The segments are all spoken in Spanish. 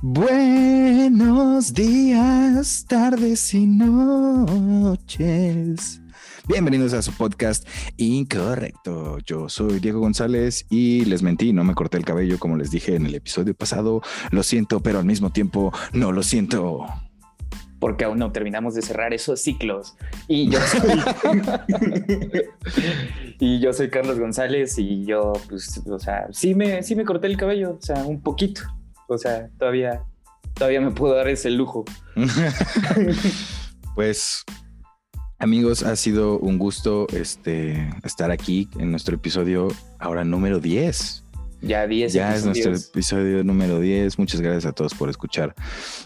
Buenos días, tardes y noches. Bienvenidos a su podcast Incorrecto. Yo soy Diego González y les mentí, no me corté el cabello como les dije en el episodio pasado. Lo siento, pero al mismo tiempo no lo siento. Porque aún no terminamos de cerrar esos ciclos. Y yo soy, y yo soy Carlos González y yo, pues, o sea, sí me, sí me corté el cabello, o sea, un poquito. O sea, todavía, todavía me puedo dar ese lujo. pues Amigos, ha sido un gusto este, estar aquí en nuestro episodio ahora número 10. Ya 10. Ya es nuestro episodio número 10. Muchas gracias a todos por escuchar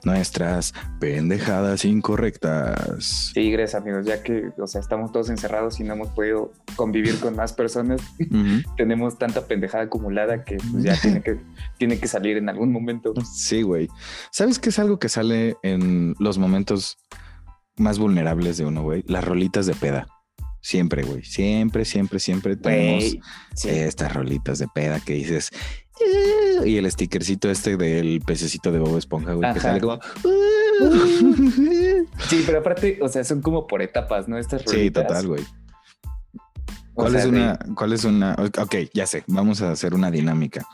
nuestras pendejadas incorrectas. Sí, gracias amigos, ya que, o sea, estamos todos encerrados y no hemos podido convivir con más personas. Tenemos tanta pendejada acumulada que pues, ya tiene que, tiene que salir en algún momento. Sí, güey. ¿Sabes qué es algo que sale en los momentos más vulnerables de uno, güey. Las rolitas de peda. Siempre, güey. Siempre, siempre, siempre tenemos estas rolitas de peda que dices. Eh", y el stickercito este del pececito de Bob Esponja, güey, que sale como. sí, pero aparte, o sea, son como por etapas, ¿no? Estas rolitas. Sí, total, güey. ¿Cuál es una? ¿Cuál es una? Ok, ya sé. Vamos a hacer una dinámica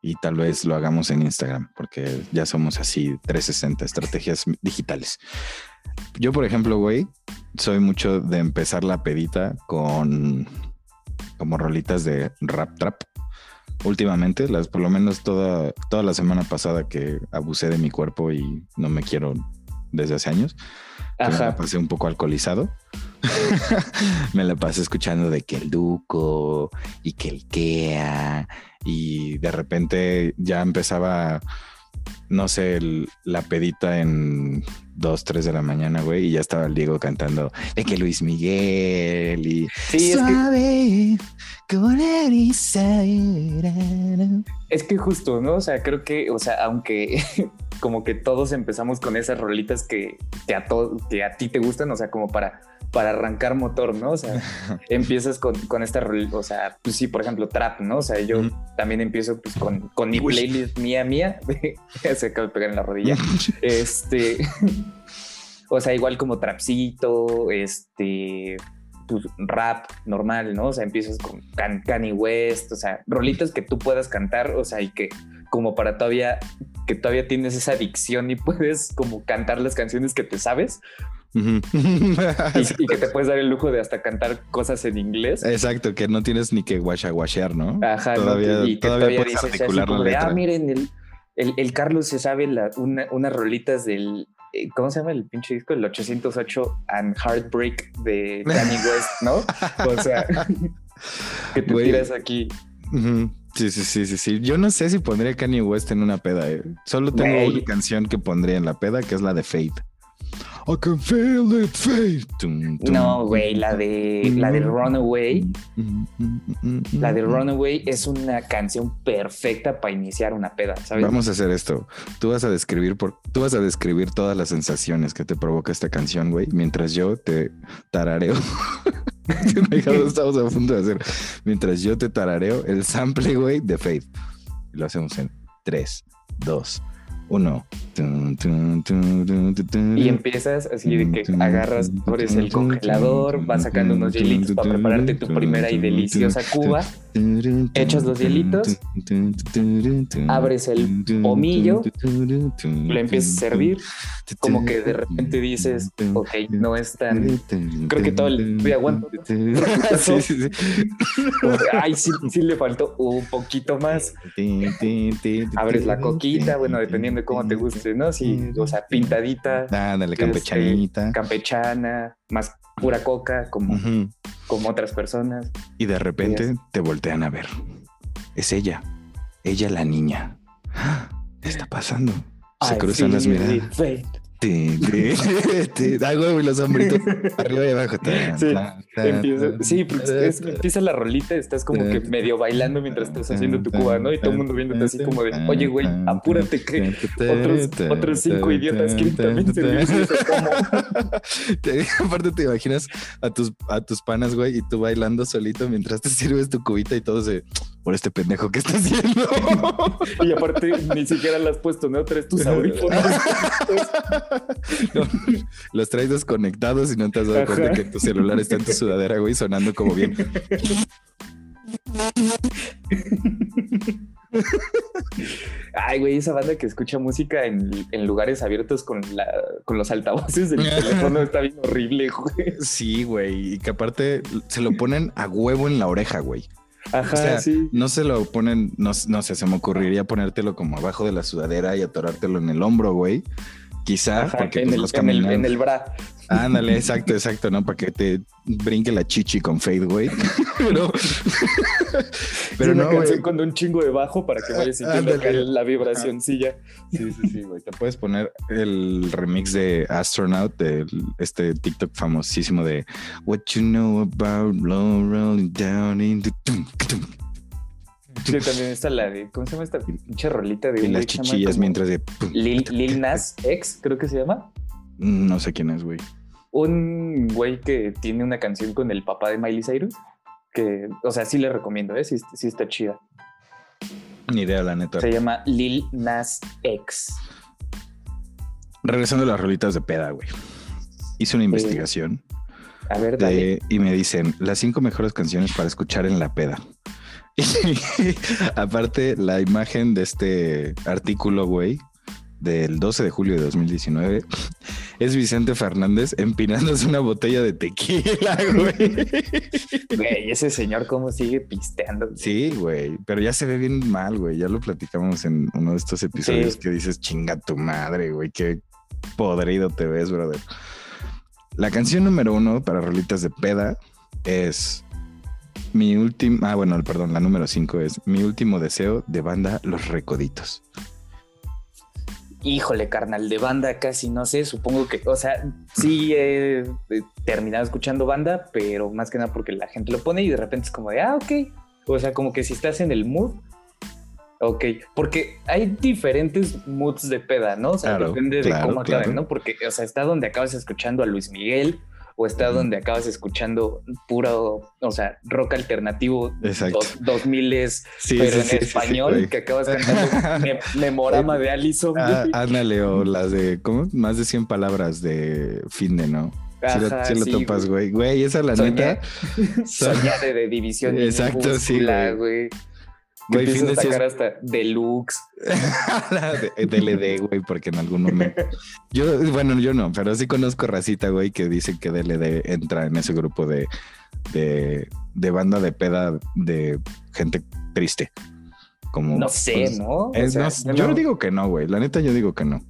y tal vez lo hagamos en Instagram, porque ya somos así 360 estrategias digitales. Yo, por ejemplo, güey, soy mucho de empezar la pedita con como rolitas de rap trap. Últimamente, las, por lo menos toda, toda la semana pasada que abusé de mi cuerpo y no me quiero desde hace años, me la pasé un poco alcoholizado. me la pasé escuchando de que el Duco y que el Kea y de repente ya empezaba no sé, la pedita en 2, 3 de la mañana, güey, y ya estaba el Diego cantando de que Luis Miguel y sí, suave es que... con Es que justo, ¿no? O sea, creo que, o sea, aunque como que todos empezamos con esas rolitas que, que a, que a ti te gustan, o sea, como para para arrancar motor, ¿no? O sea, empiezas con, con esta, o sea, pues sí, por ejemplo, trap, ¿no? O sea, yo también empiezo pues con, con mi playlist mía, mía, se acaba de pegar en la rodilla, este, o sea, igual como trapcito, este, pues rap normal, ¿no? O sea, empiezas con Kanye West, o sea, rolitas que tú puedas cantar, o sea, y que como para todavía, que todavía tienes esa adicción y puedes como cantar las canciones que te sabes, y, que te puedes dar el lujo de hasta cantar cosas en inglés. Exacto, que no tienes ni que guachaguachear, ¿no? Ajá, todavía, y que todavía, puedes articular la letra. ah, miren, el, el, el, Carlos se sabe la, una, unas rolitas del. Eh, ¿Cómo se llama el pinche disco? El 808 and Heartbreak de Kanye West, ¿no? O sea, que te tiras aquí. Sí, sí, sí, sí, sí. Yo no sé si pondría Kanye West en una peda. Eh. Solo tengo una canción que pondría en la peda, que es la de Fate. I can feel it fade. No, güey, la de la de Runaway. La de Runaway es una canción perfecta para iniciar una peda, ¿sabes? Vamos a hacer esto. Tú vas a describir por, tú vas a describir todas las sensaciones que te provoca esta canción, güey, mientras yo te tarareo. estamos a punto de hacer. Mientras yo te tarareo el sample, güey, de Faith. Lo hacemos en 3, 2, uno. Y empiezas así de que agarras, abres el congelador, vas sacando unos hielitos para prepararte tu primera y deliciosa cuba echas los hielitos, abres el pomillo, lo empiezas a servir, como que de repente dices, ok, no es tan... Creo que todo el... Voy aguanto. sí, sí, sí. Ay, sí, sí le faltó un poquito más. Abres la coquita, bueno, dependiendo de cómo te guste, ¿no? Si, o sea, pintadita. Ándale, campechanita. Este, campechana, más pura coca, como, como otras personas. Y de repente te voltean a ver. Es ella, ella la niña. ¿Qué está pasando? Se cruzan las miradas. Ay, güey, los hombritos arriba y abajo. Sí, empieza, sí es, empieza la rolita, estás como que medio bailando mientras estás haciendo tu cuba, ¿no? Y todo el mundo viéndote así como de, oye, güey, apúrate que otros, otros cinco idiotas quieren también servirse Aparte te imaginas a tus, a tus panas, güey, y tú bailando solito mientras te sirves tu cubita y todo se por este pendejo que está haciendo. y aparte ni siquiera la has puesto, ¿no? Traes tus audífonos. los traes desconectados y no te has dado cuenta que tu celular está en tu sudadera, güey, sonando como bien. Ay, güey, esa banda que escucha música en, lugares abiertos con, la, con los altavoces del teléfono está bien horrible, güey. Sí, güey, y que aparte se lo ponen a huevo en la oreja, güey. Ajá, sí. No se lo ponen, no, no sé, se me ocurriría ponértelo como abajo de la sudadera y atorártelo en el hombro, güey. Quizá, porque en, pues, el, en, el, en el bra. Ándale, exacto, exacto, ¿no? Para que te brinque la chichi con fade, güey. pero, pero no, canción con un chingo de bajo para que vayas sintiendo la vibración, sí, ya. Sí, sí, sí, güey. Te puedes poner el remix de Astronaut, de este TikTok famosísimo de What You Know About Low Rolling Down in the... Sí, también está la de, ¿cómo se llama esta pinche rolita de... Y las chichillas mientras de... Lil, Lil Nas X, creo que se llama. No sé quién es, güey un güey que tiene una canción con el papá de Miley Cyrus, que, o sea, sí le recomiendo, ¿eh? Sí, está chida. Ni idea, la neta. Se llama Lil Nas X. Regresando a las rolitas de peda, güey. Hice una investigación. a ver, dale. y me dicen las cinco mejores canciones para escuchar en la peda. Y aparte, la imagen de este artículo, güey, del 12 de julio de 2019 es Vicente Fernández empinándose una botella de tequila, güey. Güey, ese señor cómo sigue pisteando. Sí, güey, pero ya se ve bien mal, güey. Ya lo platicamos en uno de estos episodios que dices, chinga tu madre, güey, qué podrido te ves, brother. La canción número uno para rolitas de peda es mi última, ah, bueno, perdón, la número cinco es mi último deseo de banda Los Recoditos híjole, carnal, de banda casi no sé, supongo que, o sea, sí he, terminado escuchando banda, pero más que nada porque la gente lo pone y de repente es como de, ah, ok. O sea, como que si estás en el mood, ok, porque hay diferentes moods de peda, ¿no? O sea, depende de cómo acaben, ¿no? Porque, o sea, está donde acabas escuchando a Luis Miguel, o está donde acabas escuchando puro, o sea, rock alternativo dos, miles, pero en español, que acabas cantando Memorama de Alison. Ah, ándale, o las de, ¿cómo? Más de 100 palabras de fin de, ¿no? Si lo, topas, güey. Güey, esa la neta. Soñade de división. Exacto, sí, güey. Güey, fin de sacar hasta deluxe. DLD, güey, porque en algún momento. Yo, bueno, yo no, pero sí conozco racita, güey, que dice que DLD entra en ese grupo de, de, de banda de peda de gente triste. Como, no sé, pues, ¿no? yo no digo que no, güey. La neta, yo digo que no.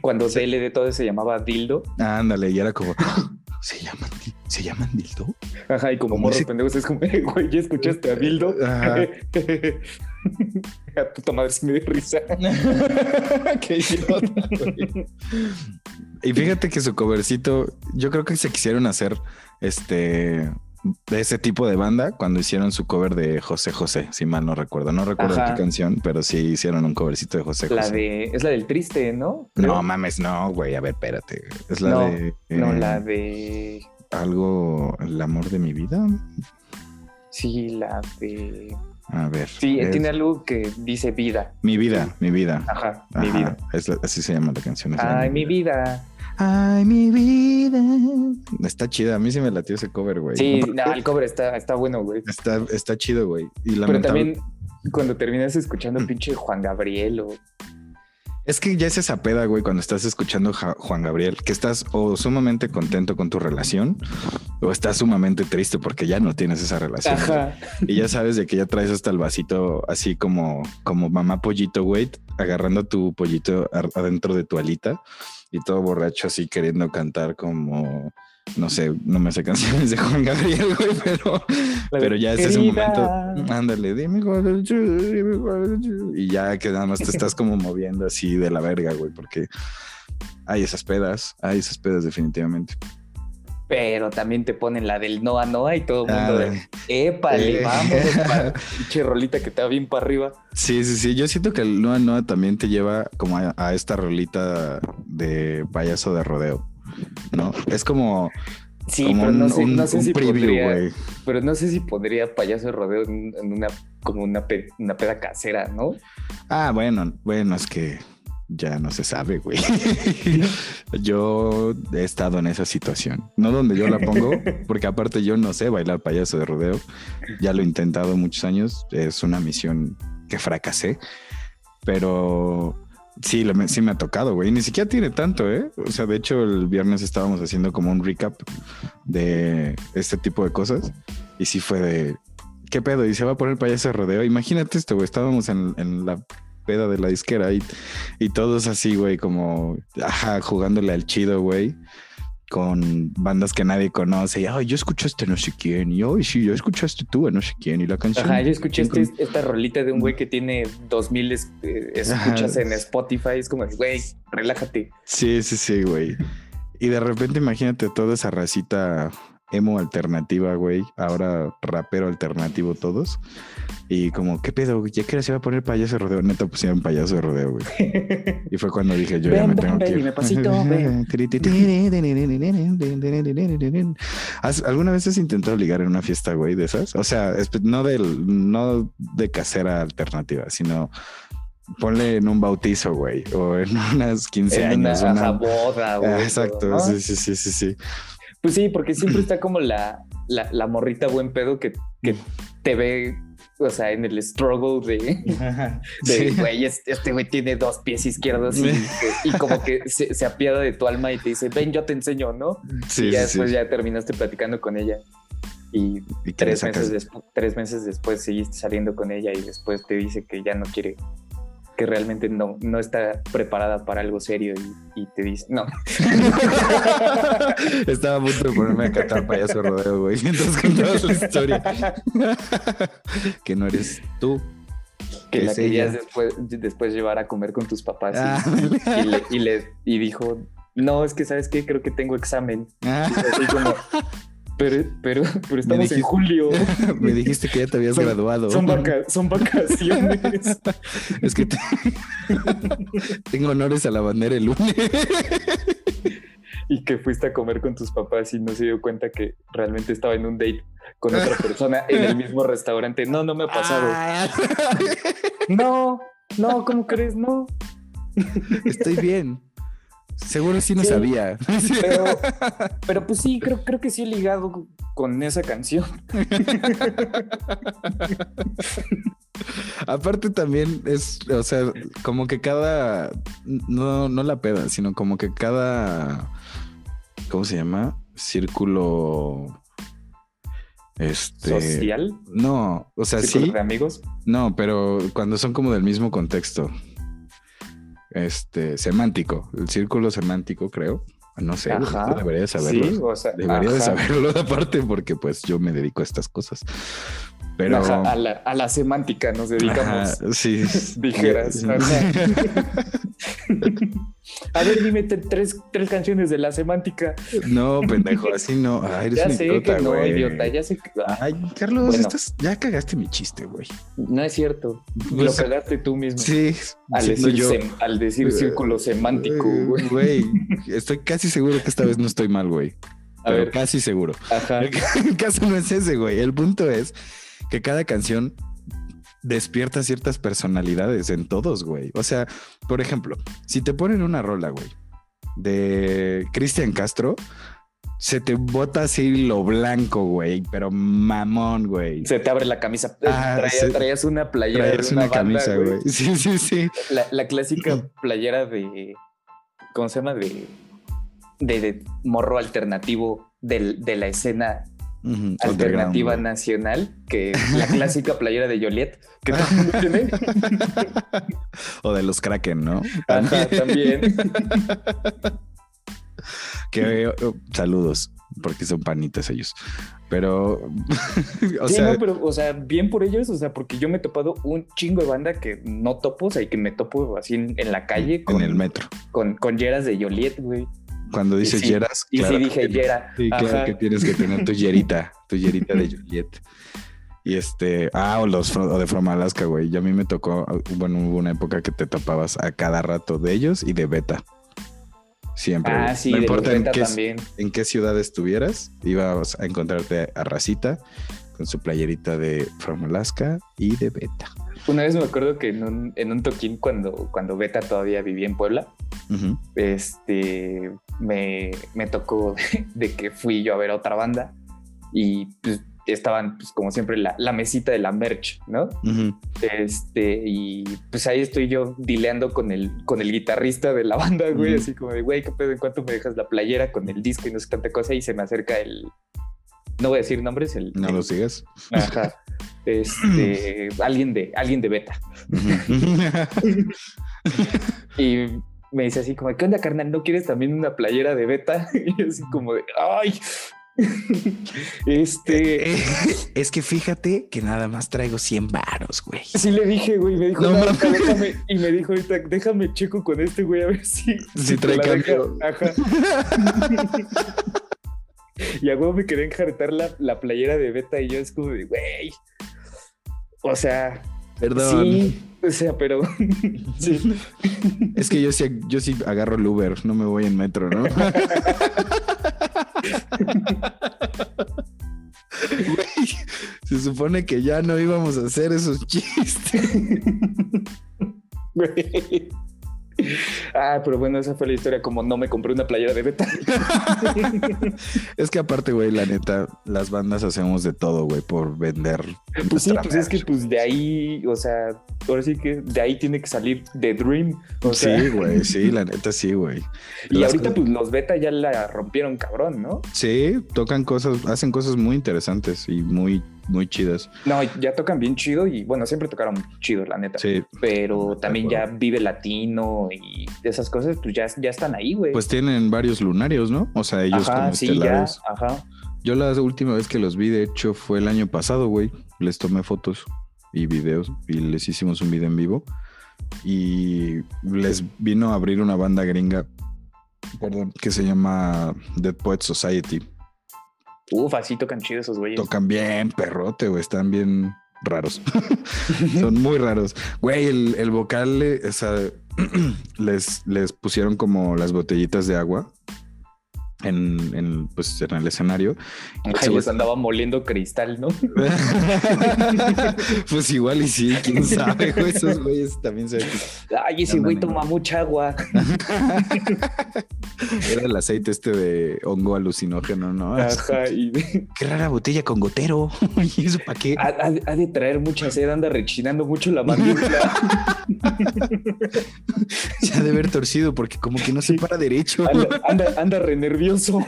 Cuando DLD todo se llamaba Dildo. Ándale, y era como, ¿Se llaman, ¿Se llaman dildo? Ajá, y como morros pendejos es como, güey, ¿ya escuchaste a dildo? Ajá. a puta madre se me dio risa. Qué idiota, güey. Y fíjate que su covercito, yo creo que se quisieron hacer este de ese tipo de banda cuando hicieron su cover de José José, si mal no recuerdo. No recuerdo qué canción, pero sí hicieron un covercito de José la José. De, es la del triste, ¿no? No mames, no, güey. A ver, espérate. Es la de. no, la eh, de. Algo. El amor de mi vida. Sí, la de. A ver. Sí, tiene algo que dice vida. Mi vida, mi vida. Ajá, mi vida. así se llama la canción. Ay, mi vida. Ay, mi vida. Está chida. A mí sí me latió ese cover, güey. Sí, el cover está, está bueno, güey. Está, está chido, güey. Pero también cuando terminas escuchando mm. pinche Juan Gabriel o. Es que ya es esa peda, güey, cuando estás escuchando Juan Gabriel, que estás o sumamente contento con tu relación o estás sumamente triste porque ya no tienes esa relación. Ajá. Y ya sabes de que ya traes hasta el vasito así como, como mamá pollito, güey, agarrando tu pollito adentro de tu alita y todo borracho así queriendo cantar como no sé, no me sé canciones de Juan Gabriel, güey, pero, pero ya es ese momento. Ándale, dime cuál Y ya que nada más te estás como moviendo así de la verga, güey, porque Hay esas pedas, hay esas pedas definitivamente. Pero también te ponen la del Noa Noa y todo el mundo de épale, eh. vamos, pinche rolita que te va bien para arriba. Sí, sí, sí. Yo siento que el Noa Noa también te lleva como a, esta rolita de payaso de rodeo. ¿No? Es como. Sí, pero no sé, no sé si podría, pero no sé si pondría payaso de rodeo en, una como una, una peda casera, ¿no? Ah, bueno, bueno, es que ya no se sabe, güey. yo he estado en esa situación. No donde yo la pongo, porque aparte yo no sé bailar payaso de rodeo. Ya lo he intentado muchos años. Es una misión que fracasé. Pero sí, sí me ha tocado, güey. Ni siquiera tiene tanto, ¿eh? O sea, de hecho, el viernes estábamos haciendo como un recap de este tipo de cosas. Y sí fue de, ¿qué pedo? Y se va a poner payaso de rodeo. Imagínate esto, güey. Estábamos en, en la peda de la disquera y, y todos así, güey, como, ajá, jugándole al chido, güey con bandas que nadie conoce. Y, ay, yo escuchaste no sé quién. Y, hoy sí, yo escuchaste tú a no sé quién. Y la canción. Ajá, yo escuché este, esta rolita de un güey que tiene dos mil eh, escuchas en Spotify. Es como, güey, relájate. Sí, sí, sí, güey. Y de repente imagínate toda esa racita emo alternativa, güey. Ahora rapero alternativo todos. Y como, ¿qué pedo? Ya que se iba a poner payaso de rodeo. Neta pusieron payaso de rodeo, güey. Y fue cuando dije, yo ya me tengo que ir. ¿Alguna vez has intentado ligar en una fiesta, güey, de esas? O sea, no, del, no de casera alternativa, sino ponle en un bautizo, güey, o en unas 15 años. Una, boda, güey. Exacto, sí, sí, sí, sí, sí. Pues sí, porque siempre está como la, la, morrita buen pedo que, que te ve o sea, en el struggle de, güey, este güey tiene dos pies izquierdos y, como que se, se, apiada de tu alma y te dice, ven, yo te enseño, ¿no? Sí, y ya después ya terminaste platicando con ella. Y, tres, meses tres meses después seguiste saliendo con ella y después te dice que ya no quiere que realmente no, no está preparada para algo serio y, te dice, no. Estaba a punto de ponerme a catar payaso rodeo, güey, mientras contabas la historia. que no eres tú. Que, la querías después, después llevar a comer con tus papás ah, y, le, y, dijo, no, es que sabes qué, creo que tengo examen. Ah. así como, pero, pero, pero estamos en julio. Me dijiste que ya te habías graduado. Son, vacaciones. es que tengo honores a la bandera el lunes. y que fuiste a comer con tus papás y no se dio cuenta que realmente estaba en un date con otra persona en el mismo restaurante. No, no me ha pasado. Ah. no, no, ¿cómo crees? No. Estoy bien. Seguro sí no sabía. Pero, pues sí, creo, creo que sí he ligado con esa canción. Aparte también es, o sea, como que cada, no, no la peda, sino como que cada, ¿cómo se llama? Círculo este, social. No, o sea, sí. de amigos? No, pero cuando son como del mismo contexto este, semántico, el círculo semántico, creo. No sé, debería saberlo. debería de saberlo aparte porque pues yo me dedico a estas cosas. Pero... a, la, semántica nos dedicamos. sí. Dijeras. A ver, dime tres, tres canciones de la semántica. No, pendejo, así no. Ay, ya sé que no, idiota, ya sé que... Ay, Carlos, ya cagaste mi chiste, güey. No es cierto. Lo pues, cagaste tú mismo. Sí. Al decir, al decir eh, círculo semántico, eh, güey. Güey, estoy casi seguro que esta vez no estoy mal, güey. A ver. Casi seguro. Ajá. El caso no es ese, güey. El punto es que cada canción despierta ciertas personalidades en todos, güey. O sea, por ejemplo, si te ponen una rola, güey, de Cristian Castro, se te bota así lo blanco, güey, pero mamón, güey. Se te abre la camisa. Ah, traías, una playera. Traías una, camisa, güey. Sí, sí, sí. La, clásica playera de. ¿Cómo se llama? De. De, morro alternativo de la escena alternativa nacional, que la clásica playera de Joliet, que tiene. o de los Kraken, ¿no? también. que, oh, saludos. porque son panitas ellos. Pero, o sí, sea, no, pero, o sea, bien por ellos, o sea, porque yo me he topado un chingo de banda que no topo, o sea, y que me topo así en, la calle. Con, en el metro. Con, con yeras de Joliet, güey. Cuando dices yeras. Y sí dije yera. Sí, claro que tienes que tener tu yerita, tu yerita de Joliet. Y este, ah, o los o de From Alaska, güey. Y a mí me tocó, bueno, hubo una época que te topabas a cada rato de ellos y de Beta. Siempre. Ah, sí, no importa en qué, también. en qué ciudad estuvieras, ibas a encontrarte a Racita con su playerita de From Alaska y de Beta. Una vez me acuerdo que en un, en un toquín, cuando, cuando Beta todavía vivía en Puebla, este, me, me tocó de que fui yo a ver a otra banda y pues estaban, pues, como siempre, la, la, mesita de la merch, ¿no? Este, y pues ahí estoy yo dileando con el, con el guitarrista de la banda, güey, así como de, güey, ¿qué pedo? ¿En cuánto me dejas la playera con el disco y no sé tanta cosa? Y se me acerca el, no voy a decir nombres, el... No lo sigas. Ajá. Este, alguien de, alguien de beta. y me dice así como, ¿qué onda, carnal? ¿No quieres también una playera de beta? Y así como de, ¡ay! este. Es que fíjate que nada más traigo 100 varos, güey. Sí le dije, güey. Me dijo, no, déjame. Y me dijo ahorita, déjame checo con este, güey, a ver si. Si, trae cambio. Ajá. y a huevo me quería enjaretar la, la playera de beta y yo es como de, güey. O sea. Perdón. Sí, o sea, pero. sí. Es que yo sí, yo sí agarro el Uber, no me voy en metro, ¿no? se supone que ya no íbamos a hacer esos chistes. Ah, pero bueno, esa fue la historia como no me compré una playera de beta. es que aparte, güey, la neta, las bandas hacemos de todo, güey, por vender. Pues sí, pues es que pues de ahí, o sea, ahora sí que de ahí tiene que salir The Dream. sí, güey, sí, la neta sí, güey. Y ahorita pues los beta ya la rompieron cabrón, ¿no? Sí, tocan cosas, hacen cosas muy interesantes y muy muy chidas. No, ya tocan bien chido y bueno, siempre tocaron chido, la neta. Sí. Pero también ya vive latino y esas cosas, pues ya, ya están ahí, güey. Pues tienen varios lunarios, ¿no? O sea, ellos como sí, ya, ajá. Yo la última vez que los vi, de hecho, fue el año pasado, güey. Les tomé fotos y videos y les hicimos un video en vivo. Y les vino a abrir una banda gringa, perdón, que se llama Dead Poet Society. Uf, así tocan chido esos güeyes. Tocan bien, perrote, güey. Están bien raros. Son muy raros. Güey, el, el vocal, o sea, les, les pusieron como las botellitas de agua en, en, pues, en el escenario. se les andaba moliendo cristal, ¿no? pues igual y sí, quién sabe, Esos güeyes también se. Ay, ese güey toma mucha agua. Era el aceite este de hongo alucinógeno, ¿no? Ajá, y... Qué rara botella con gotero. ¿Y eso para qué? Ha, de traer mucha sed, anda rechinando mucho la mandíbula. se ha de haber torcido porque como que no se para derecho. Anda, anda, anda re nervioso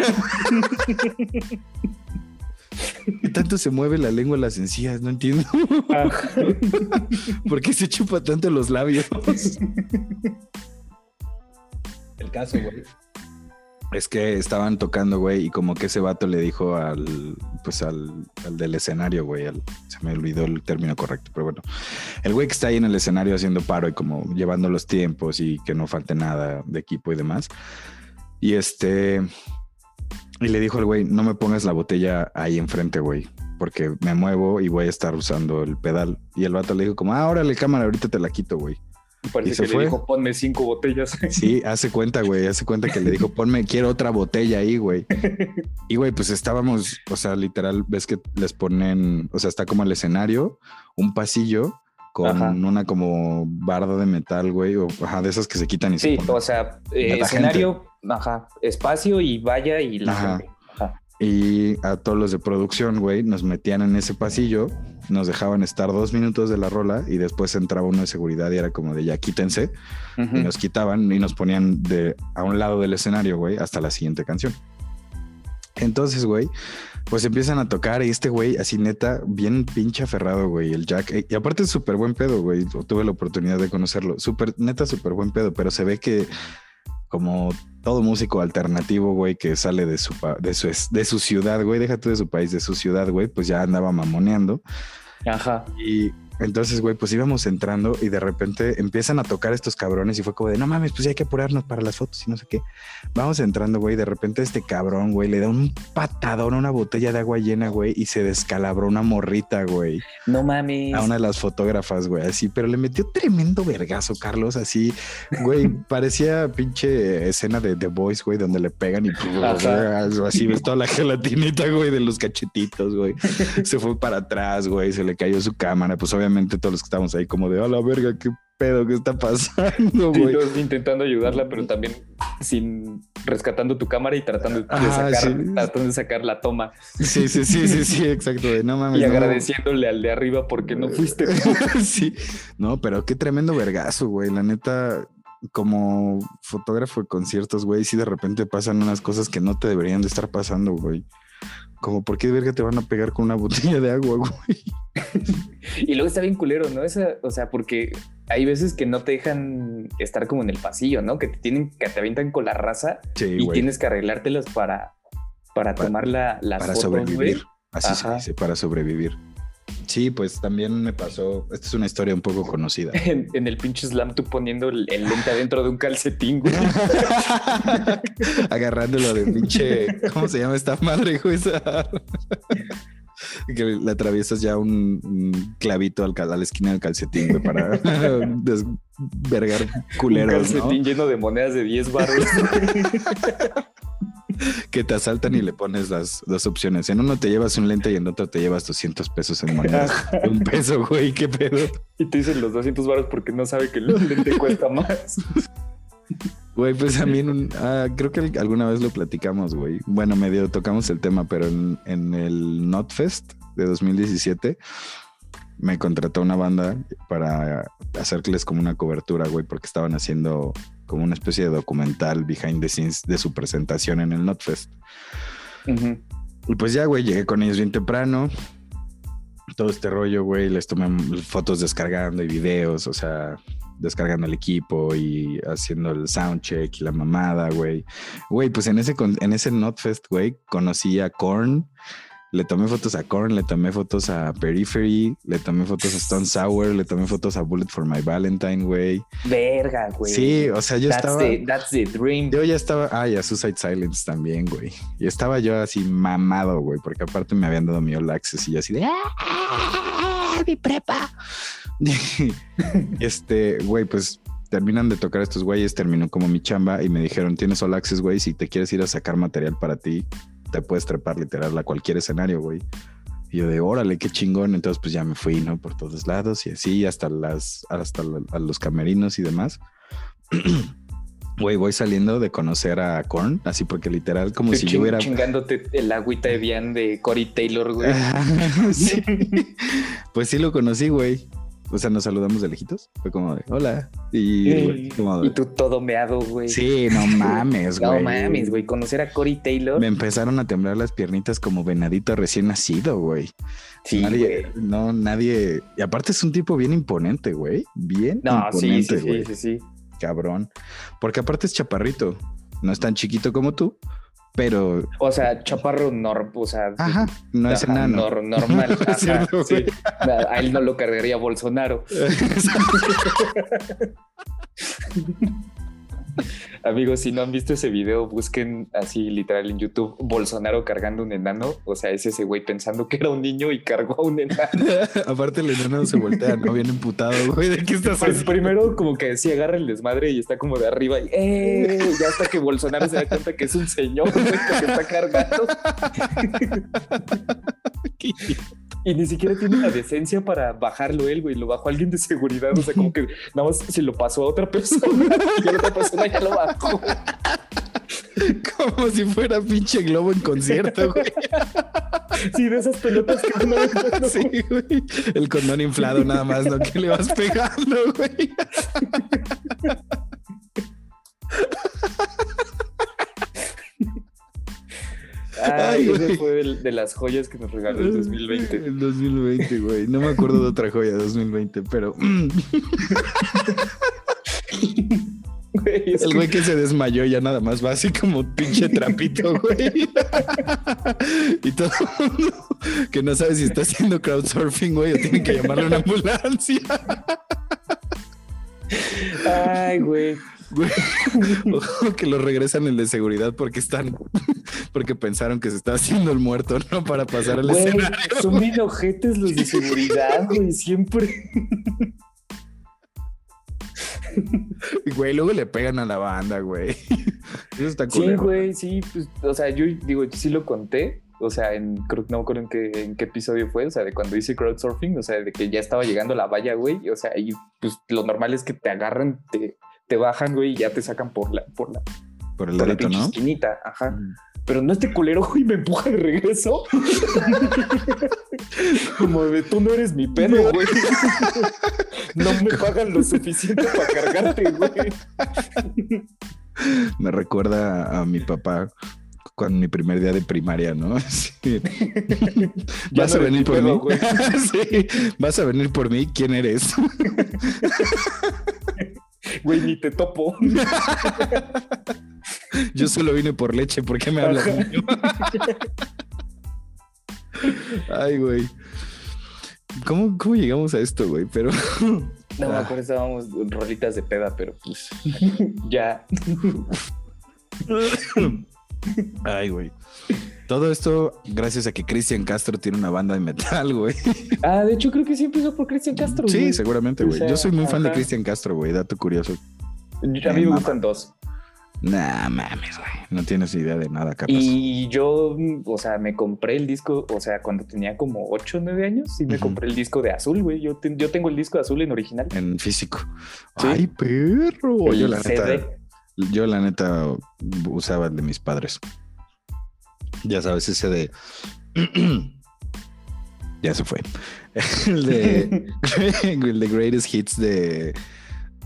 ¿Qué tanto se mueve la lengua en las encías? No entiendo. ¿Por qué se chupa tanto los labios? El caso, güey. Es que estaban tocando, güey, y como que ese vato le dijo al, pues al, del escenario, güey, se me olvidó el término correcto, pero bueno, el güey que está ahí en el escenario haciendo paro y como llevando los tiempos y que no falte nada de equipo y demás, y este. Y le dijo al güey, no me pongas la botella ahí enfrente, güey, porque me muevo y voy a estar usando el pedal. Y el vato le dijo como, ah, órale, cámara, ahorita te la quito, güey. Parece que fue. le dijo, ponme cinco botellas. Sí, hace cuenta, güey, hace cuenta que le dijo, ponme, quiero otra botella ahí, güey. Y, güey, pues estábamos, o sea, literal, ves que les ponen, o sea, está como el escenario, un pasillo con una como barda de metal, güey, o ajá, de esas que se quitan y sí, se Sí, o sea, eh, escenario, Ajá, espacio y vaya y la Ajá. Y a todos los de producción, güey, nos metían en ese pasillo, nos dejaban estar dos minutos de la rola y después entraba uno de seguridad y era como de ya quítense. Y nos quitaban y nos ponían de a un lado del escenario, güey, hasta la siguiente canción. Entonces, güey, pues empiezan a tocar y este güey, así neta, bien pinche aferrado, güey, el Jack. Y aparte es súper buen pedo, güey. Tuve la oportunidad de conocerlo. Súper, neta, súper buen pedo, pero se ve que como todo músico alternativo, güey, que sale de su, de su, de su ciudad, güey, déjate de su país, de su ciudad, güey, pues ya andaba mamoneando. Ajá. Y entonces, güey, pues íbamos entrando y de repente empiezan a tocar estos cabrones y fue como de, no mames, pues ya hay que apurarnos para las fotos y no sé qué. Vamos entrando, güey, de repente este cabrón, güey, le da un patadón a una botella de agua llena, güey, y se descalabró una morrita, güey. No mames. A una de las fotógrafas, güey, así, pero le metió tremendo vergazo, Carlos, así, güey, parecía pinche escena de The Voice, güey, donde le pegan y así ves toda la gelatinita, güey, de los cachetitos, güey. Se fue para atrás, güey, se le cayó su cámara, pues obviamente todos los que estábamos ahí como de, a la verga, qué pedo, qué está pasando, güey. intentando ayudarla, pero también sin rescatando tu cámara y tratando de, sacar, tratando de sacar la toma. Sí, sí, sí, sí, sí, exacto. no mames. Y agradeciéndole al de arriba porque no fuiste. sí, no, pero qué tremendo vergazo, güey. La neta, como fotógrafo de conciertos, güey, si de repente pasan unas cosas que no te deberían de estar pasando, güey. Como, ¿por qué verga te van a pegar con una botella de agua, güey? y luego está bien culero, ¿no? Esa, o sea, porque hay veces que no te dejan estar como en el pasillo, ¿no? Que te tienen, que te avientan con la raza y tienes que arreglártelas para, para, tomar la, las para sobrevivir. Así se dice, para sobrevivir. Sí, pues también me pasó. Esta es una historia un poco conocida. En, el pinche slam, tú poniendo el, lente adentro de un calcetín, güey. Agarrándolo de pinche. ¿Cómo se llama esta madre, güey? que le atraviesas ya un, clavito al, a la esquina del calcetín, güey, para desvergar culeros. Un calcetín lleno de monedas de 10 barros que te asaltan y le pones las dos opciones. En uno te llevas un lente y en otro te llevas 200 pesos en monedas. un peso, güey, qué pedo. Y te dicen los 200 baros porque no sabe que el lente cuesta más. Güey, pues también ah, creo que alguna vez lo platicamos, güey. Bueno, medio tocamos el tema, pero en, en el Notfest de 2017 me contrató una banda para hacerles como una cobertura, güey, porque estaban haciendo como una especie de documental behind the scenes de su presentación en el Notfest. Y pues ya, güey, llegué con ellos bien temprano. Todo este rollo, güey, les tomé fotos descargando y videos, o sea, descargando el equipo y haciendo el soundcheck y la mamada, güey. Güey, pues en ese, en ese Notfest, güey, conocí a Korn, le tomé fotos a Korn, le tomé fotos a Periphery, le tomé fotos a Stone Sour, le tomé fotos a Bullet for My Valentine, güey. Verga, güey. Sí, o sea, yo estaba. that's the dream. Yo ya estaba. Ah, y a Suicide Silence también, güey. Y estaba yo así mamado, güey, porque aparte me habían dado mi All Access y yo así de. ¡Ah, mi prepa! este, güey, pues terminan de tocar estos güeyes, terminó como mi chamba y me dijeron: Tienes All Access, güey, si te quieres ir a sacar material para ti, te puedes trepar literal a cualquier escenario, güey. Y yo de, órale, qué chingón. Entonces, pues ya me fui, ¿no? Por todos lados y así, hasta las, hasta los camerinos y demás. Güey, voy saliendo de conocer a Korn, así porque literal, como si yo hubiera. chingándote el agüita de Bian de Cory Taylor, güey. sí. Pues sí lo conocí, güey. O sea, nos saludamos de lejitos. Fue como de hola. Y, tú todo meado, güey. Sí, no mames, güey. no mames, güey. Conocer a Cory Taylor. Me empezaron a temblar las piernitas como venadito recién nacido, güey. Sí, nadie, no, nadie. Y aparte es un tipo bien imponente, güey. Bien no, imponente, sí, sí, sí, sí, sí. Cabrón. Porque aparte es chaparrito. No es tan chiquito como tú, pero. O sea, chaparro normal, o sea. Ajá, no es enano. normal. sí. A él no lo cargaría Bolsonaro. Amigos, si no han visto ese video, busquen así literal en YouTube Bolsonaro cargando un enano. O sea, es ese güey pensando que era un niño y cargó a un enano. Aparte, el enano se voltea, ¿no? Bien emputado, güey. ¿De qué estás pues primero, como que sí agarra el desmadre y está como de arriba y ¡eh! Ya hasta que Bolsonaro se da cuenta que es un señor güey, que está cargando. Y ni siquiera tiene la decencia para bajarlo él, güey. Lo bajó alguien de seguridad. O sea, como que nada más se lo pasó a otra persona y la otra persona ya lo bajó. Como si fuera pinche globo en concierto, güey. Sí, de esas pelotas que uno Sí, güey. El condón inflado nada más, ¿no? Que le vas pegando, güey. Ese fue de, las joyas que nos regaló el 2020. El 2020, güey. No me acuerdo de otra joya de 2020, pero. el güey que se desmayó ya nada más va así como pinche trapito, güey. y todo el mundo que no sabe si está haciendo crowdsurfing, güey, o tiene que llamarle a una ambulancia. Ay, güey. O que lo regresan el de seguridad porque están, porque pensaron que se está haciendo el muerto, ¿no? Para pasar el escenario. Son bien ojetes los de seguridad, güey, siempre. Güey, luego le pegan a la banda, güey. Eso está cool. Sí, güey, sí. Pues, o sea, yo digo, sí lo conté. O sea, en, creo, no me acuerdo en qué, en qué episodio fue, o sea, de cuando hice crowdsurfing, o sea, de que ya estaba llegando la valla, güey. O sea, y pues lo normal es que te agarran, te, te bajan, güey, y ya te sacan por la, por la, por el por ¿no? esquinita, ajá. Pero no este culero, güey, me empuja de regreso. Como de tú no eres mi perro, güey. no me pagan lo suficiente para cargarte, güey. Me recuerda a mi papá con mi primer día de primaria, ¿no? Sí. Vas a venir por mí. sí. Vas a venir por mí. ¿Quién eres? Güey, ni te topo. Yo solo vine por leche, ¿por qué me hablas? Ay, güey. ¿Cómo, ¿Cómo, llegamos a esto, güey? Pero. No, me acuerdo estábamos rolitas de peda, pero pues. ya. Ay, güey. Todo esto gracias a que Cristian Castro tiene una banda de metal, güey. Ah, de hecho creo que sí empezó por Cristian Castro. Sí, seguramente, güey. Yo soy muy fan de Cristian Castro, güey. Dato curioso. A mí me gustan dos. Nah, mames, güey. No tienes idea de nada, capaz. Y yo, o sea, me compré el disco, o sea, cuando tenía como 8 o 9 años, sí me compré el disco de azul, güey. Yo, yo tengo el disco de azul en original. En físico. Ay, perro. yo la neta. Yo la neta usaba el de mis padres. Ya sabes, ese de. ya se fue. el de. el de Greatest Hits de.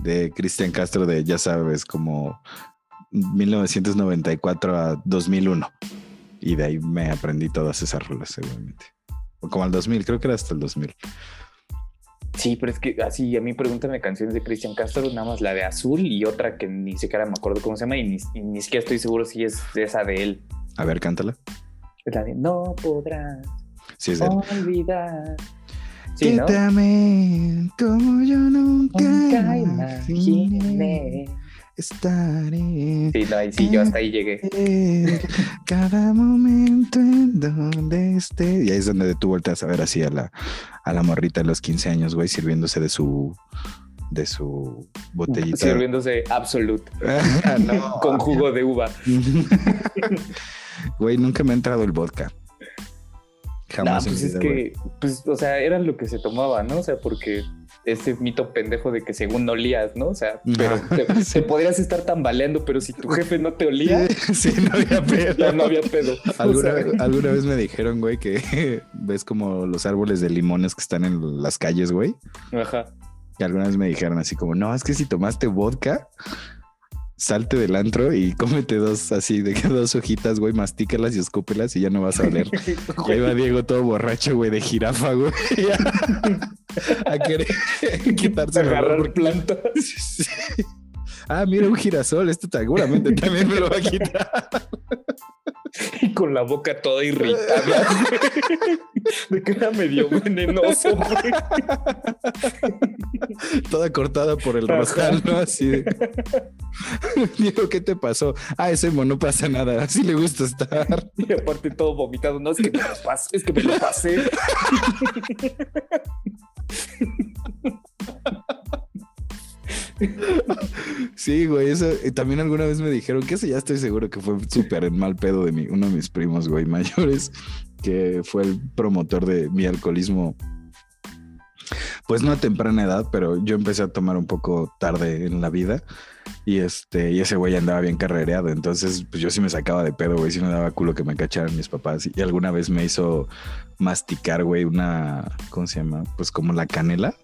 De Cristian Castro, de ya sabes, como 1994 a 2001. Y de ahí me aprendí todas esas rolas, seguramente. O como al 2000, creo que era hasta el 2000. Sí, pero es que así a mí pregúntame canciones de Cristian Castro, nada más la de Azul y otra que ni siquiera me acuerdo cómo se llama y ni, siquiera estoy seguro si es esa de él. A ver, cántala. Es la de No podrás sí, es olvidar. Sí, Quítame como yo nunca, nunca imaginé estaré. Sí, no, ahí sí, yo hasta ahí llegué. Cada momento en donde esté. Y ahí es donde tú volteas a ver así a la, a la morrita de los 15 años, güey, sirviéndose de su de su botellita. Sirviéndose absolute. Con jugo de uva. Güey, nunca me ha entrado el vodka. Jamás. pues es que, pues, o sea, era lo que se tomaba, ¿no? O sea, porque ese mito pendejo de que según no olías, ¿no? O sea, pero te, podrías estar tambaleando, pero si tu jefe no te olía, sí, no había pedo. Ya no había pedo. ¿Alguna, vez me dijeron, güey, que ves como los árboles de limones que están en las calles, güey. Ajá. Y alguna vez me dijeron así como, no, es que si tomaste vodka, salte del antro y cómete dos así, de que dos hojitas, güey, mastícalas y escúpelas y ya no vas a oler. ahí va Diego todo borracho, güey, de jirafa, güey. a querer quitarse agarrar plantas. Ah, mira un girasol, esto seguramente también me lo va a quitar. Y con la boca toda irritada. de que era medio venenoso, güey. Toda cortada por el rosal, ¿no? Así de... ¿qué te pasó? Ah, ese no pasa nada. Así le gusta estar. Y aparte todo vomitado. No, es que me lo pasé. Es que me lo pasé. Sí, güey, eso también alguna vez me dijeron que ese ya estoy seguro que fue súper mal pedo de mí, uno de mis primos, güey, mayores, que fue el promotor de mi alcoholismo. Pues no a temprana edad, pero yo empecé a tomar un poco tarde en la vida y este, y ese güey andaba bien carrereado. Entonces, pues yo sí me sacaba de pedo, güey. Sí me daba culo que me cacharan mis papás. Y alguna vez me hizo masticar, güey, una, ¿cómo se llama? Pues como la canela.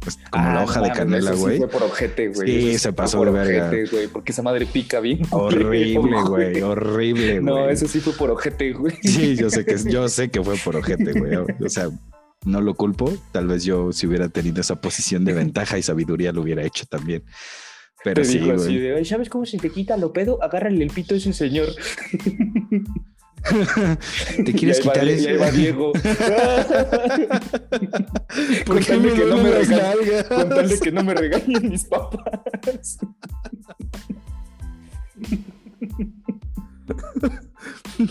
Pues como la ah, hoja de canela, güey. Por ojete, güey. Sí, se pasó de verga. güey, porque esa madre pica bien. Horrible, güey, horrible, güey. No, eso sí fue por ojete, güey. Sí, yo sé que, yo sé que fue por ojete, güey. O sea, no lo culpo. Tal vez yo, si hubiera tenido esa posición de ventaja y sabiduría, lo hubiera hecho también. Pero te sí, dijo así güey. de, "Ay, ¿sabes cómo se te quita lo pedo? Agárrale el pito a ese señor. ¿Te quieres va, quitar va eso? Diego. ¿Por qué me que no me regañen- nalgas? Con tal de que no me regañen mis papás.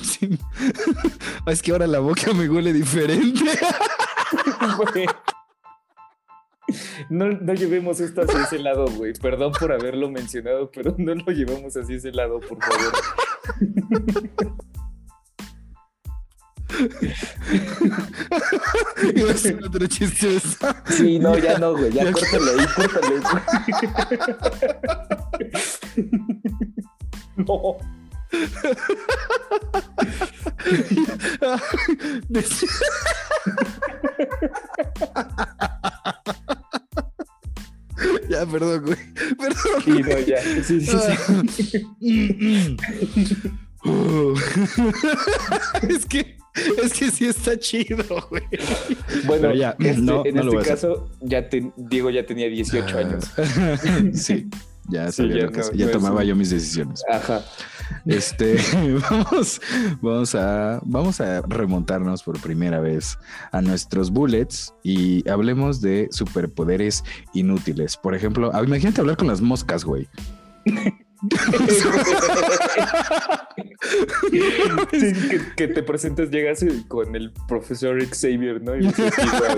Sí. Es que ahora la boca me huele diferente. Güey. No, no llevemos esto hacia ese lado, güey. Perdón por haberlo mencionado, pero no lo llevamos hacia ese lado, por favor. Iba a ser otro chiste. eso. Sí, no, ya no, güey. Ya Ya- córtale ahí, córtale. No. ya, perdón, güey. Perdón. Sí, no, ya. Sí, sí, sí. Es que es que sí está chido, güey. Bueno, ya, este- no, en no este caso, ya te, Diego ya tenía 18 años. sí, ya Sí, sabía ya lo que no- ya tomaba yo mis decisiones. Ajá. Este, vamos, vamos a, vamos a remontarnos por primera vez a nuestros bullets y hablemos de superpoderes inútiles. Por ejemplo, ah, imagínate hablar con las moscas, güey. Sí, que, que te presentes, llegas con el profesor Xavier, ¿no? Y dices,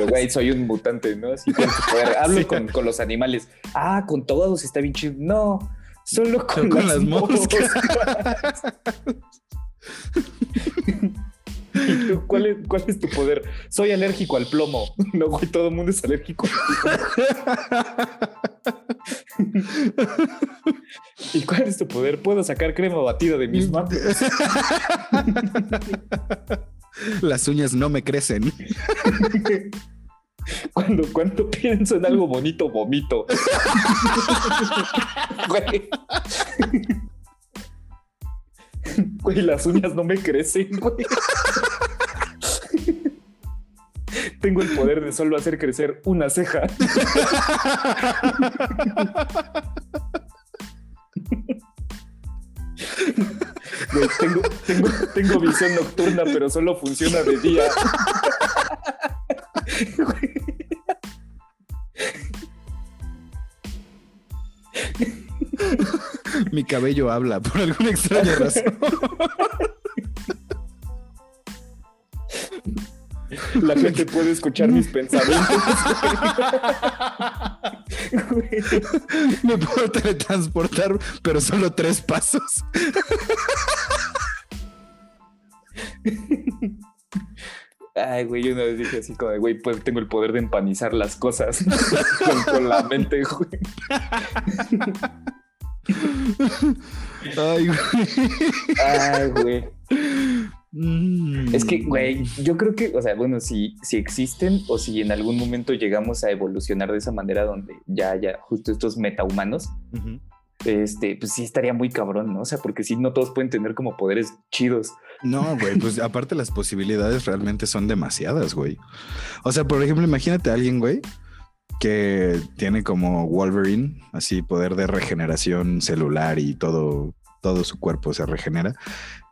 güey, soy un mutante, ¿no? Así con tu poder. Hablo Sí. con, con los animales. Ah, con todos está bien chido. No, solo con, las, las moscas. ¿Y tú, ¿Cuál es, ¿Cuál es tu poder? Soy alérgico al plomo. No, güey, todo el mundo es alérgico al plomo. ¿Y cuál es tu poder? Puedo sacar crema batida de mis manos. Las uñas no me crecen. Cuando, cuando pienso en algo bonito, vomito. Güey. Güey, las uñas no me crecen, güey. Tengo el poder de solo hacer crecer una ceja. Tengo, visión nocturna, pero solo funciona de día. Mi cabello habla por alguna extraña razón. La gente puede escuchar mis pensamientos. Me puedo teletransportar, pero solo tres pasos. Ay, güey, yo una vez dije así como de, güey, pues tengo el poder de empanizar las cosas con, con la mente, güey. Ay, güey. Ay, güey. Mm. Es que, güey, yo creo que, o sea, bueno, si, si existen o si en algún momento llegamos a evolucionar de esa manera donde ya haya justo estos metahumanos, Ujú. este, pues sí estaría muy cabrón, ¿no? O sea, porque sí, no todos pueden tener como poderes chidos. No, güey, pues aparte las posibilidades realmente son demasiadas, güey. O sea, por ejemplo, imagínate a alguien, güey, que tiene como Wolverine, así poder de regeneración celular y todo, todo su cuerpo se regenera.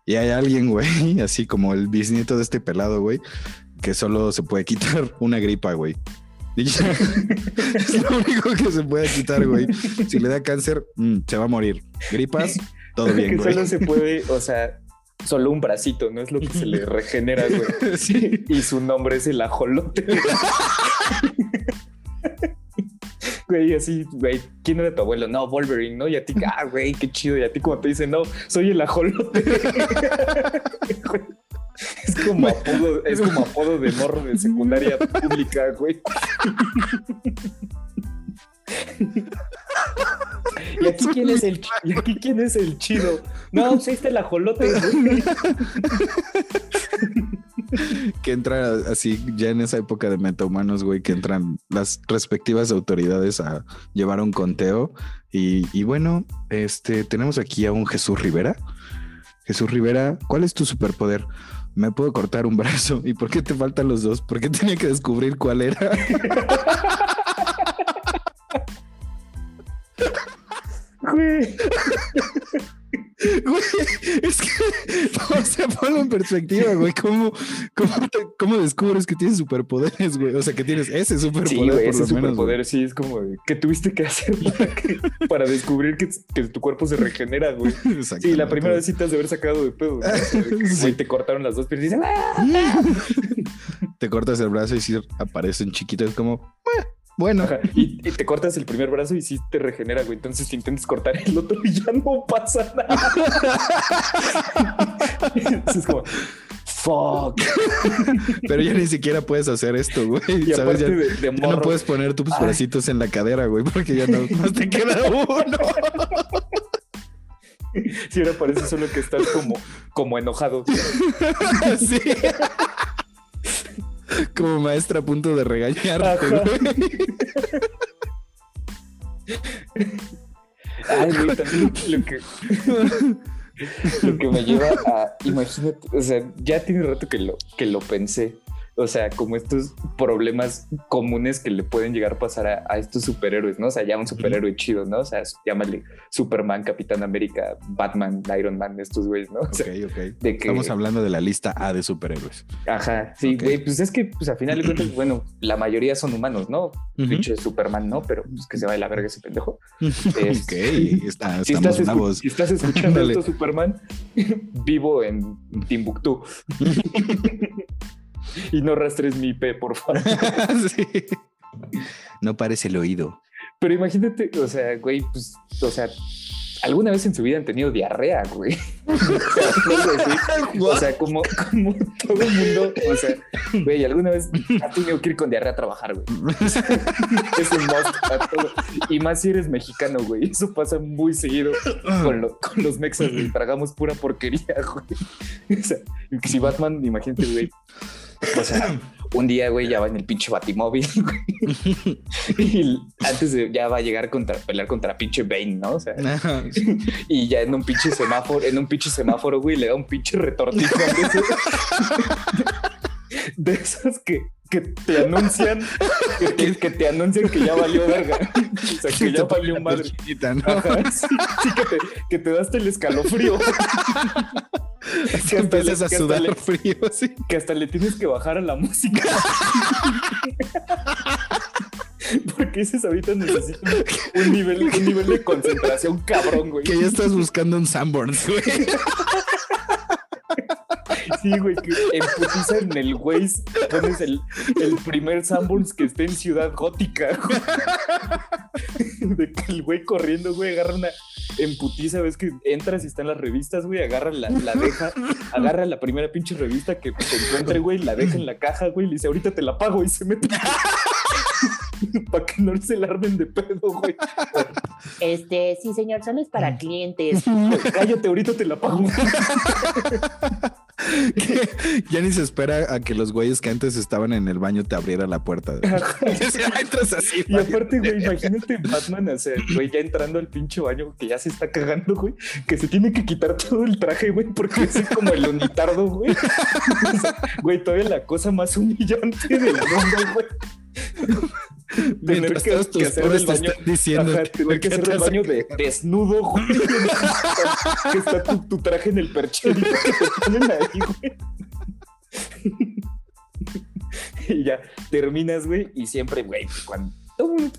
Y hay alguien, güey, así como el bisnieto de este pelado, güey, que solo se puede quitar una gripa, güey. Es lo único que se puede quitar, güey. Si le da cáncer, mm, se va a morir. Gripas, todo bien, que güey. solo se puede, o sea, solo un bracito, ¿no? Es lo que se le regenera, güey. Sí. Y su nombre es el ajolote. Güey, así, güey, ¿quién era tu abuelo? No, Wolverine, ¿no? Y a ti, ah, güey, qué chido. Y a ti, como te dicen, no, soy el ajolote. Es como apodo, es como apodo de morro de secundaria pública, güey. ¿Y aquí quién es el, ¿y aquí quién es el chido? No, pues ahí está el ajolote, güey. que entra así ya en esa época de metahumanos, güey, que entran las respectivas autoridades a llevar un conteo. Y, y bueno, este tenemos aquí a un Jesús Rivera. Jesús Rivera, ¿cuál es tu superpoder? Me puedo cortar un brazo. ¿Y por qué te faltan los dos? ¿Por qué tenía que descubrir cuál era? Güey. Güey, es que, o sea, ponlo en perspectiva, güey. ¿Cómo, cómo, descubres que tienes superpoderes, güey? O sea, que tienes ese superpoder. Sí, güey, ese superpoder, sí, es como ¿qué tuviste que hacer para, descubrir que, tu cuerpo se regenera, güey? Sí, la primera vez sí te has de haber sacado de pedo. Güey, te cortaron las dos piernas y dices, ¡Ah! Te cortas el brazo y sí aparecen chiquitos, como, bueno. Y, te cortas el primer brazo y sí te regenera, güey. Entonces te intentas cortar el otro y ya no pasa nada. es como, fuck. Pero ya ni siquiera puedes hacer esto, güey. ¿Sabes? Ya, no puedes poner tus bracitos en la cadera, güey, porque ya no más te queda uno. Sí, ahora parece solo que estás como, como enojado. sí. Como maestra a punto de regañarte, Ay, güey, también lo que, lo que me lleva a, imagínate, o sea, ya tiene rato que lo, que lo pensé o sea, como estos problemas comunes que le pueden llegar a pasar a, estos superhéroes, ¿no? O sea, ya un superhéroe chido, ¿no? O sea, llámale Superman, Capitán América, Batman, Iron Man, estos güeyes, ¿no? ok, ok. Estamos hablando de la lista A de superhéroes. Ajá, sí, güey, pues es que, pues al final de cuentas, bueno, la mayoría son humanos, ¿no? Dicho Superman, ¿no? Pero pues que se va de la verga ese pendejo. ok, está, si estás, si estás escuchando esto, Superman, vivo en Timbuktu. y no rastres mi IP, por favor. No parece el oído. Pero imagínate, o sea, güey, pues, o sea, alguna vez en su vida han tenido diarrea, güey. o sea, como, como todo el mundo, o sea, güey, alguna vez ha tenido que ir con diarrea a trabajar, güey. es un must todo. Y más si eres mexicano, güey. Eso pasa muy seguido con, con los mexas, güey. Tragamos pura porquería, güey. O sea, si Batman, imagínate, güey o sea, un día, güey, ya va en el pinche batimóvil, güey. Y antes de, ya va a llegar a pelear contra pinche Bane, ¿no? O sea, y ya en un pinche semáforo, en un pinche semáforo, güey, le da un pinche retortito. de esos que, que te anuncian que, que, te anuncian que ya valió verga. O sea, que ya valió madre. ¿no? sí, que, te, que te das el escalofrío. que empiezas a sudar frío, sí. Que hasta le tienes que bajar a la música. Porque dices ahorita necesito un nivel, un nivel de concentración cabrón, güey. Que ya estás buscando un Sanborns, güey. Sí, güey, que en en el Waze pones el, el primer Sanborns que esté en Ciudad Gótica, De que el güey corriendo, güey, agarra una emputiza, ves que entras y están las revistas, güey, agarra la, la deja, agarra la primera pinche revista que se encuentre, güey, la deja en la caja, güey, y le dice, ahorita te la pago y se mete. para que no se la armen de pedo, güey. Este, sí, señor, solo es para clientes. Cállate, ahorita te la pago. ya ni se espera a que los güeyes que antes estaban en el baño te abrieran la puerta. Entras así. Y aparte, güey, imagínate Batman, o sea, güey, ya entrando al pinche baño que ya se está cagando, güey, que se tiene que quitar todo el traje, güey, porque es como el unitardo, güey. güey, todavía la cosa más humillante del mundo, güey. Tener que, que hacer el baño diciendo tener que hacer el baño de desnudo, güey. que está tu, traje en el perchero que te ponen ahí, güey. y ya terminas, güey, y siempre, güey, cuando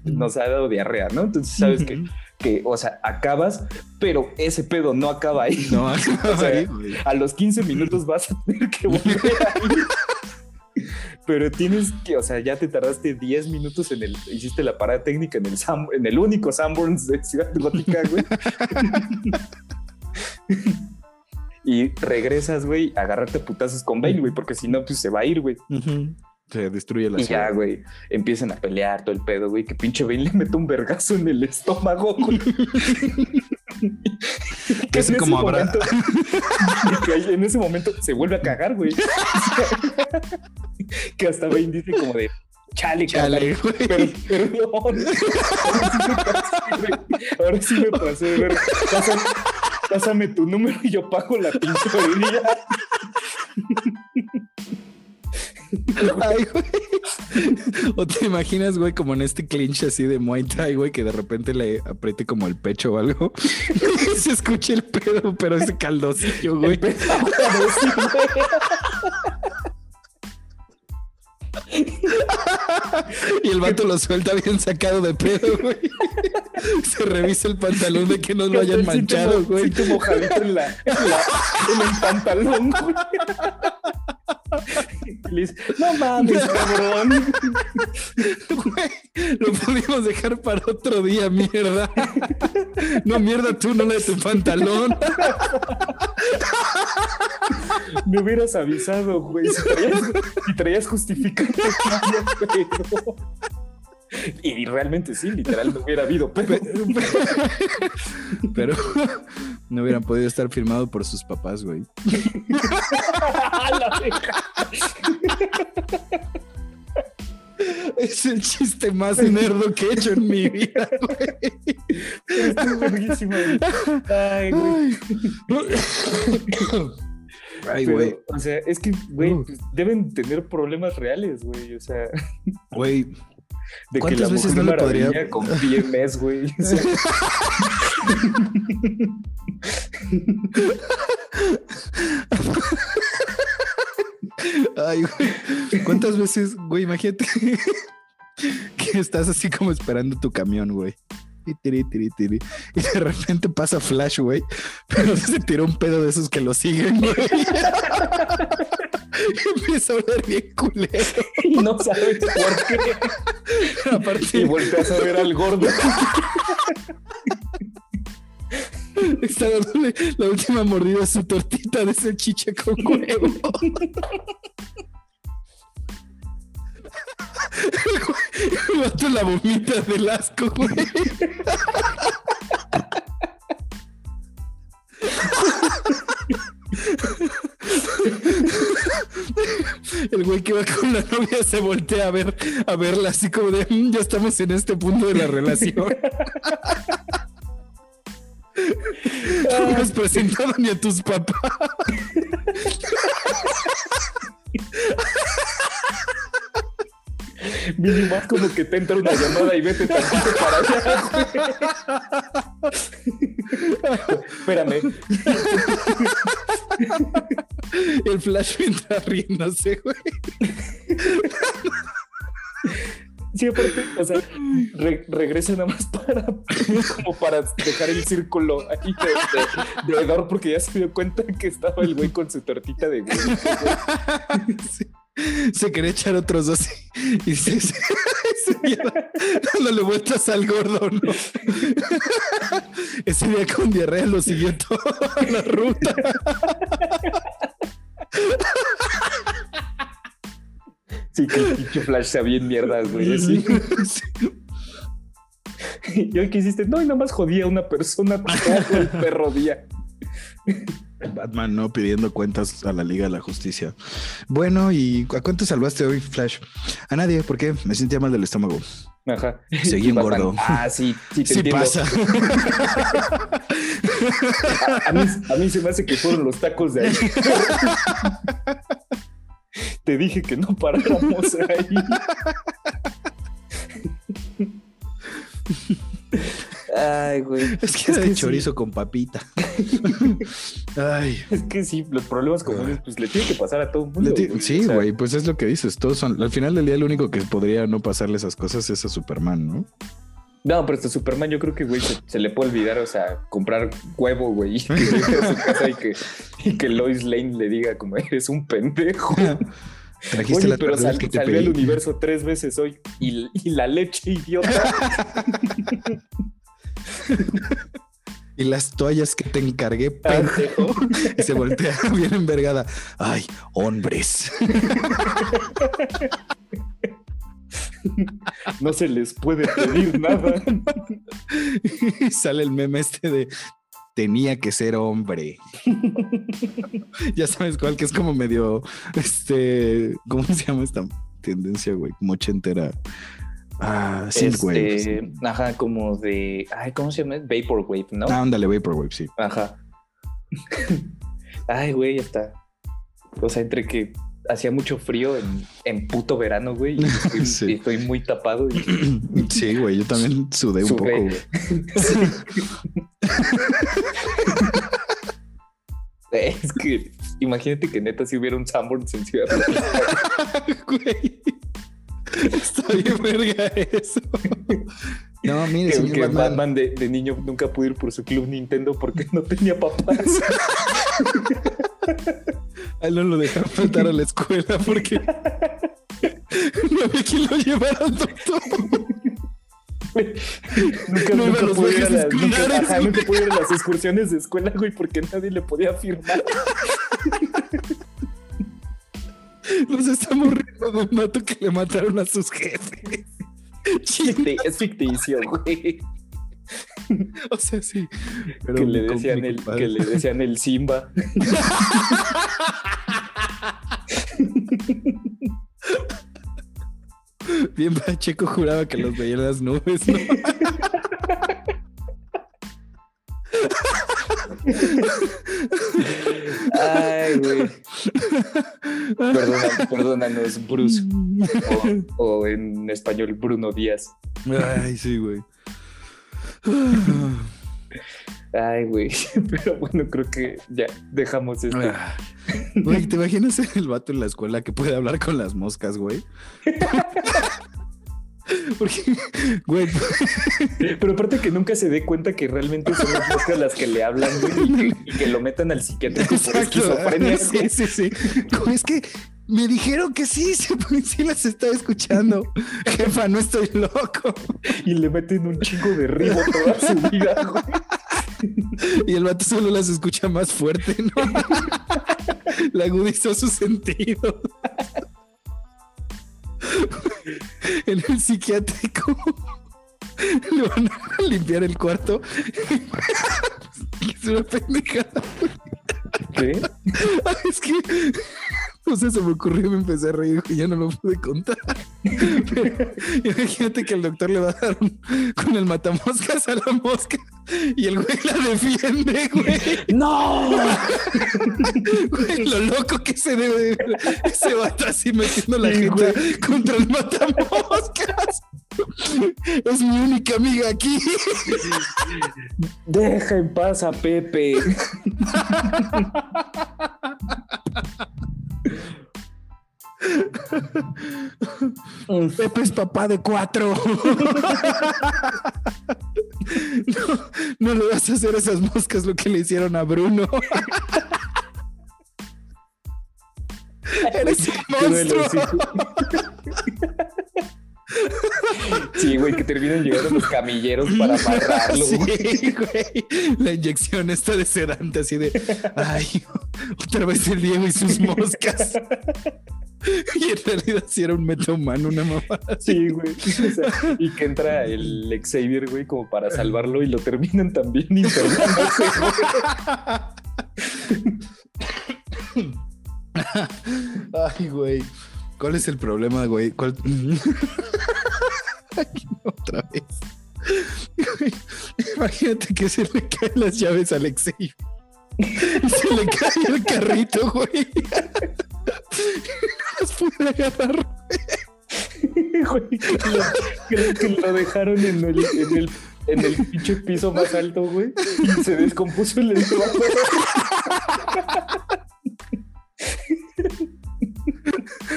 nos ha dado diarrea, ¿no? Entonces sabes que, que, o sea, acabas, pero ese pedo no acaba ahí. No, o sea, a los 15 minutos vas a tener que volver ahí. Pero tienes que, o sea, ya te tardaste 10 minutos en el, hiciste la parada técnica en el, en el único Sanborns de Ciudad Gótica, güey. y regresas, güey, a agarrarte putazos con Bane, güey, porque si no, pues se va a ir, güey. Se destruye la Y ya, güey, empiezan a pelear todo el pedo, güey, que pinche Bane le mete un vergazo en el estómago, güey. que es como habrá... que en ese momento se vuelve a cagar, güey. que hasta Bane dice como de chale, chale, güey. Pero, perdón. Ahora sí me pasé, güey. Pásame, pásame, tu número y yo pago la pinche Ay, güey. O te imaginas, güey, como en este clinch así de Muay Thai, güey, que de repente le apriete como el pecho o algo. Se escucha el pedo, pero ese caldosillo, güey. Y el vato lo suelta bien sacado de pedo, güey. Se revisa el pantalón de que no lo hayan manchado, güey. Siento mojadito en, la, en, la- en el pantalón, güey. Y le dice, no mames, cabrón. Güey, lo pudimos dejar para otro día, mierda. No, mierda, tú, no la de tu pantalón. Me hubieras avisado, güey. Si traías, si traías justificante, no. Y realmente sí, literal, no hubiera habido pedo. Pero no hubieran podido estar firmado por sus papás, güey. Es el chiste más nerdo que he hecho en mi vida, güey. Güey. Ay, güey. Ay, Pero, güey. O sea, es que, güey, Uh. pues, deben tener problemas reales, güey. O sea, Güey, de que ¿Cuántas la veces mujer no le podría- maravilla con PMS, güey. O sea, Ay, güey. ¿Cuántas veces, güey? Imagínate que estás así como esperando tu camión, güey. Y de repente pasa Flash, güey. Pero se tira un pedo de esos que lo siguen, güey. Empieza a oler bien culero. y no sabes por qué. Y Aparte, volteas a ver al gordo. está dándole la última mordida a su tortita de ese chicha con huevo. El vato la vomita del asco, güey. El güey que va con la novia se voltea a ver, a verla así como de "Mm, ya estamos en este punto de la relación. No me has presentado ni a tus papás. Mínimo más como que te entra una llamada y vete tantito para allá. Espérame. El flash mientras riéndose, güey. Sí, aparte, o sea, re- regresa nada más para como para dejar el círculo ahí de, de, de hedor porque ya se dio cuenta que estaba el güey con su tortita de güey. Sí. Se quería echar otros dos y se, se, seguía dándole vueltas al gordo, ¿no? Ese día con diarrea lo siguió toda la ruta. Sí, que el pinche Flash sabía en mierdas, güey. Y hoy que hiciste, no, y nada más jodía a una persona todo el perro día. Batman no pidiendo cuentas a la Liga de la Justicia. Bueno, ¿y a cuánto salvaste hoy, Flash? A nadie, ¿por qué? Me sentía mal del estómago. Ajá. Seguí engordo. Ah, sí, sí, te Sí entiendo. pasa. A mí, a mí se me hace que fueron los tacos de ahí. Te dije que no paráramos ahí. Ay, güey. Es que Es de que chorizo con papita. Ay. Es que sí, los problemas comunes, pues le tiene que pasar a todo el mundo. Güey. Sí, O sea, güey, pues es lo que dices. Todos son. Al final del día, el único que podría no pasarle esas cosas es a Superman, ¿no? No, pero este Superman, yo creo que, güey, se, se le puede olvidar, o sea, comprar huevo, güey, y que a su casa y que, y que Lois Lane le diga como eres un pendejo. Trajiste Oye, la pero sal- que te al pedí. universo tres veces hoy y, y la leche, idiota. Y las toallas que te encargué, pendejo. y se voltea bien envergada. Ay, hombres. No se les puede pedir nada. Y sale el meme este de tenía que ser hombre. ya sabes cuál, que es como medio, este, ¿cómo se llama esta tendencia, güey? Como ochentera. Ah, synthwave. Este, ajá, como de, ay, ¿cómo se llama? Vaporwave, ¿no? Ah, ándale, Vaporwave, sí. Ajá. Ay, güey, ya está. O sea, entre que hacía mucho frío en, en puto verano, güey. Y estoy, Sí. y estoy muy tapado. Y, Sí, güey, yo también sudé un poco, güey. es que imagínate que neta si hubiera un Sanborns en Ciudad. Güey. Está bien verga eso. No, mire, que, señor que Batman. Batman de, de niño nunca pudo ir por su club Nintendo porque no tenía papás. A él no lo dejaron faltar a la escuela porque no había quien lo llevara al doctor. nunca, No nunca pudo ir a las- nunca- ajá, pudo ir a las excursiones de escuela, güey, porque nadie le podía firmar. Nos estamos riendo de un mato que le mataron a sus jefes. Es ficticio, güey. O sea, sí. Pero Que le decían el, que le decían el Simba. Bien Pacheco juraba que los veía en las nubes, ¿no? Ay, güey. Perdona- perdónanos, Bruce. O, o en español, Bruno Díaz. Ay, sí, güey. Ay, güey. Pero bueno, creo que ya dejamos esto. Ah. Güey, ¿te imaginas el vato en la escuela que puede hablar con las moscas, güey? Porque, güey, Pero aparte que nunca se dé cuenta que realmente son las moscas las que le hablan, güey, y que, y que lo metan al psiquiátrico por esquizofrenia. Sí, sí, sí. Como es que me dijeron que sí, sí, sí las estaba escuchando. Jefa, no estoy loco. Y le meten un chingo de ribo toda su vida, güey. Y el vato solo las escucha más fuerte, ¿no? Le agudizó su sentido. En el psiquiátrico le van a limpiar el cuarto. Es una pendejada. ¿Qué? Es que no sé, se me ocurrió me empecé a reír y ya no lo pude contar. Pero imagínate que el doctor le va a dar un- con el matamoscas a la mosca y el güey la defiende, güey. ¡No! Güey, Lo loco que se debe ese vato así metiendo la Sí, gente contra el matamoscas. Es mi única amiga aquí. Deja en paz a Pepe. Pepe es papá de cuatro. No, no le vas a hacer esas moscas lo que le hicieron a Bruno. Eres un monstruo. Sí, güey, que terminan llegando los camilleros para amarrarlo. Sí, güey. La inyección está de sedante, así de ay, otra vez el Diego y sus moscas. Y en realidad sí era un metahumano, una mamá. Sí, güey. O sea, y que entra el Xavier, güey, como para salvarlo y lo terminan también internándose. Ay, güey. ¿Cuál es el problema, güey? ¿Cuál... Otra vez. Imagínate que se le caen las llaves al Xavier. Y se le cae el carrito, güey. No las pude agarrar. Güey, que lo, dejaron en el, en el, en el pinche piso más alto, güey. Y se descompuso el elevador.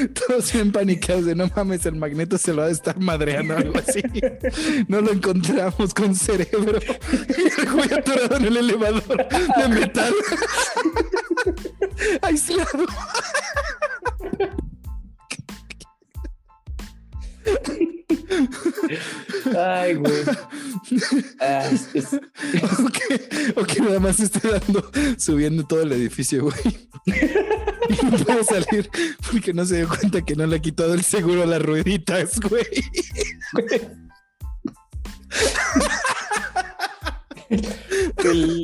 Todos bien panicados de no mames, el magneto se lo ha de estar madreando algo así. No lo encontramos con cerebro. Y el güey atorado en el elevador de metal. Aislado. Ay, güey. Ah, es- es- O que, o que nada más esté dando, subiendo todo el edificio, güey. No puede salir porque no se dio cuenta que no le ha quitado el seguro a las rueditas, güey. el-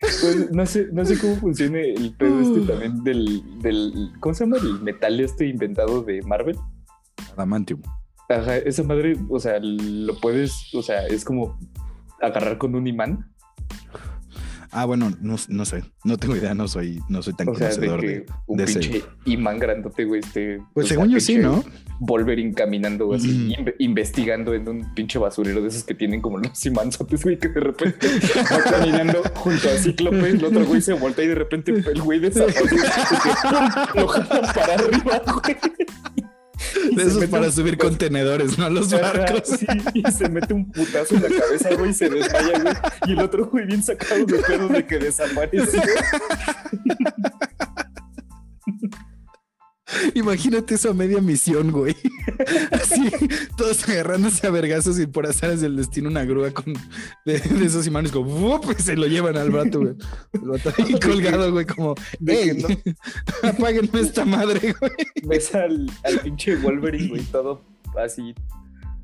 pues, no sé, no sé cómo funciona el pedo este también del, del. ¿Cómo se llama? El metal este inventado de Marvel. Adamantium. Ajá, esa madre, o sea, lo puedes, o sea, es como agarrar con un imán. Ah, bueno, no, no sé. No tengo idea, no soy, no soy tan O sea, de conocedor que de, un de ese. pinche imán grandote, güey, este. Pues sea, según yo sí, ¿no? Wolverine caminando así, Mm. inve- investigando en un pinche basurero de esos que tienen como los imanzotes, güey, que de repente va caminando junto a Cíclope, el otro güey se voltea y de repente el güey desaparece, lo para arriba, güey. De esos para subir contenedores, no los barcos. sí, y se mete un putazo en la cabeza, güey, y se desmaya, güey. Y el otro güey bien sacado de pedo de que desapareció. Imagínate eso a media misión, güey. Así, todos agarrándose a vergazos y por azares del destino una grúa con de, de esos imanes como y se lo llevan al vato, güey. Vato ahí colgado, güey, como ¡Ey! no- apáguenme esta madre, güey. ves al, al pinche Wolverine, güey, todo así,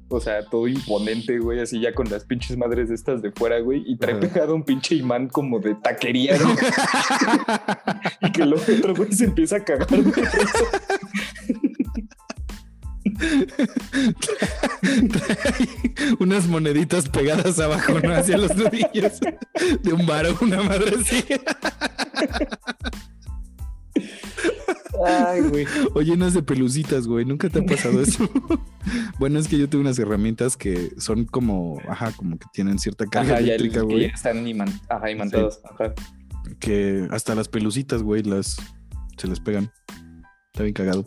o sea, todo imponente, güey, así ya con las pinches madres estas de fuera, güey, y trae Ajá. pegado un pinche imán como de taquería, güey. y que el otro güey se empieza a cagar de unas moneditas pegadas abajo, ¿no? Hacia los nudillos de un varo, una madre así. Ay, güey. O llenas de pelucitas, güey. ¿Nunca te ha pasado eso? Bueno, es que yo tengo unas herramientas que son como, ajá, como que tienen cierta carga Ajá, eléctrica, güey. están iman- ajá, imantados. Ajá. Que hasta las pelucitas, güey, las se les pegan. Está bien cagado.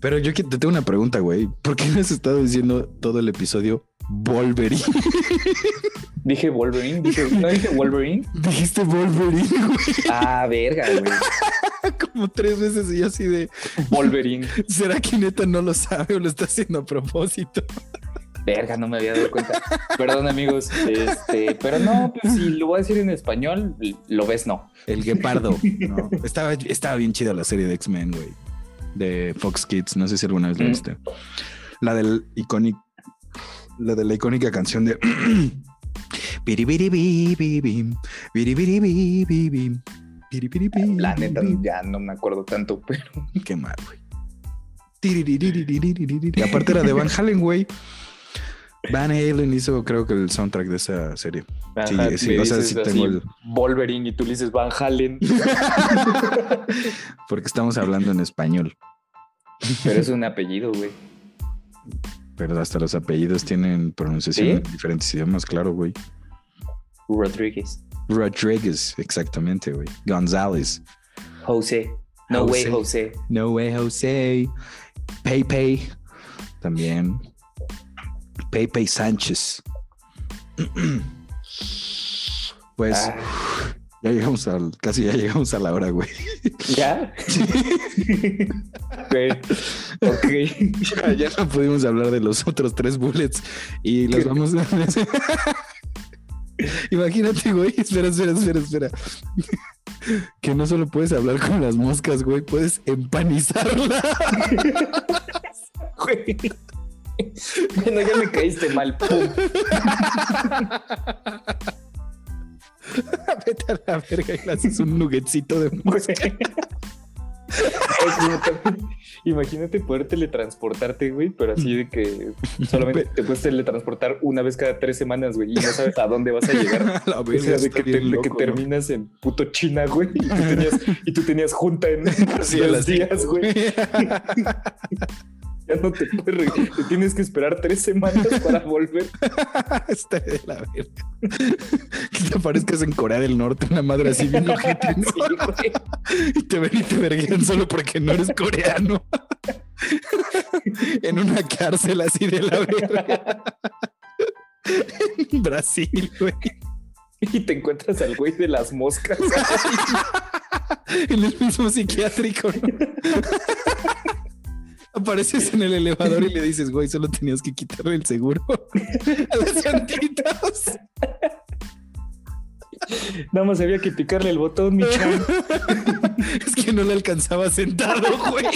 Pero yo te tengo una pregunta, güey. ¿Por qué me has estado diciendo todo el episodio Wolverine? Dije Wolverine, dije, no dije Wolverine. Dijiste Wolverine, güey, Ah, verga, güey. como tres veces y yo así de, Wolverine. ¿será que neta no lo sabe o lo está haciendo a propósito? Verga, no me había dado cuenta. Perdón, amigos. Este, pero no, pues si lo voy a decir en español, lo ves, no. El guepardo. ¿no? Estaba, estaba bien chida la serie de X-Men, güey. De Fox Kids. No sé si alguna vez la Mm. viste. La del icónico la de la icónica canción de La neta, ya no me acuerdo tanto, pero. Qué mal, güey. Y aparte era de Van Halen, güey. Van Halen hizo, creo que el soundtrack de esa serie. Sí, sí o sea, sí tengo el... Wolverine y tú le dices Van Halen. Porque estamos hablando en español. Pero es un apellido, güey. Pero hasta los apellidos tienen pronunciación ¿Sí? en diferentes idiomas, claro, güey. Rodríguez. Rodriguez, exactamente, güey. González. José. No José. way, José. No way, José. Pepe. También. Pepe Sánchez. Pues Ah, ya llegamos al, casi ya llegamos a la hora, güey. ¿Ya? Güey, ok. Ya, ya no pudimos hablar de los otros tres bullets y los vamos a. Imagínate, güey. Espera, espera, espera, espera. Que no solo puedes hablar con las moscas, güey, puedes empanizarla. Güey. Bueno, ya me caíste mal. Pum. Vete a la verga y le haces un nuggetcito de mosca. Imagínate poder teletransportarte, güey, pero así de que solamente te puedes teletransportar una vez cada tres semanas, güey, y no sabes a dónde vas a llegar. A la O sea, de que, te- bien de que loco, ¿no? terminas en puto China, güey, y tú tenías, y tú tenías junta en Sí, las días, güey. Ya no te puedes, re- te tienes que esperar tres semanas para volver. Está de la verga. Que te aparezcas en Corea del Norte, una madre así bien ojete, ¿no? Sí. Y te ven y te verguían solo porque no eres coreano. en una cárcel así de la verga. en Brasil, güey. Y te encuentras al güey de las moscas. En el mismo psiquiátrico, ¿no? Apareces en el elevador y le dices, güey, solo tenías que quitarle el seguro a santitos. Nada más había que picarle el botón, mi chan. Es que no le alcanzaba sentado, güey.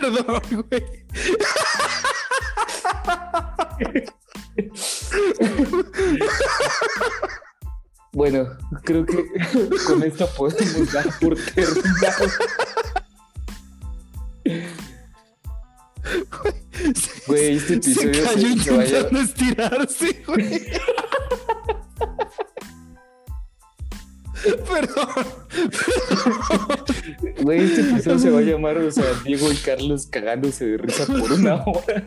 Perdón, güey. Bueno, creo que con esto podemos dar por terminado. Güey, este Se episodio cayó se, se va a intentando estirarse, güey. Perdón. Güey, este episodio se va a llamar, o sea, Diego y Carlos cagándose de risa por una hora.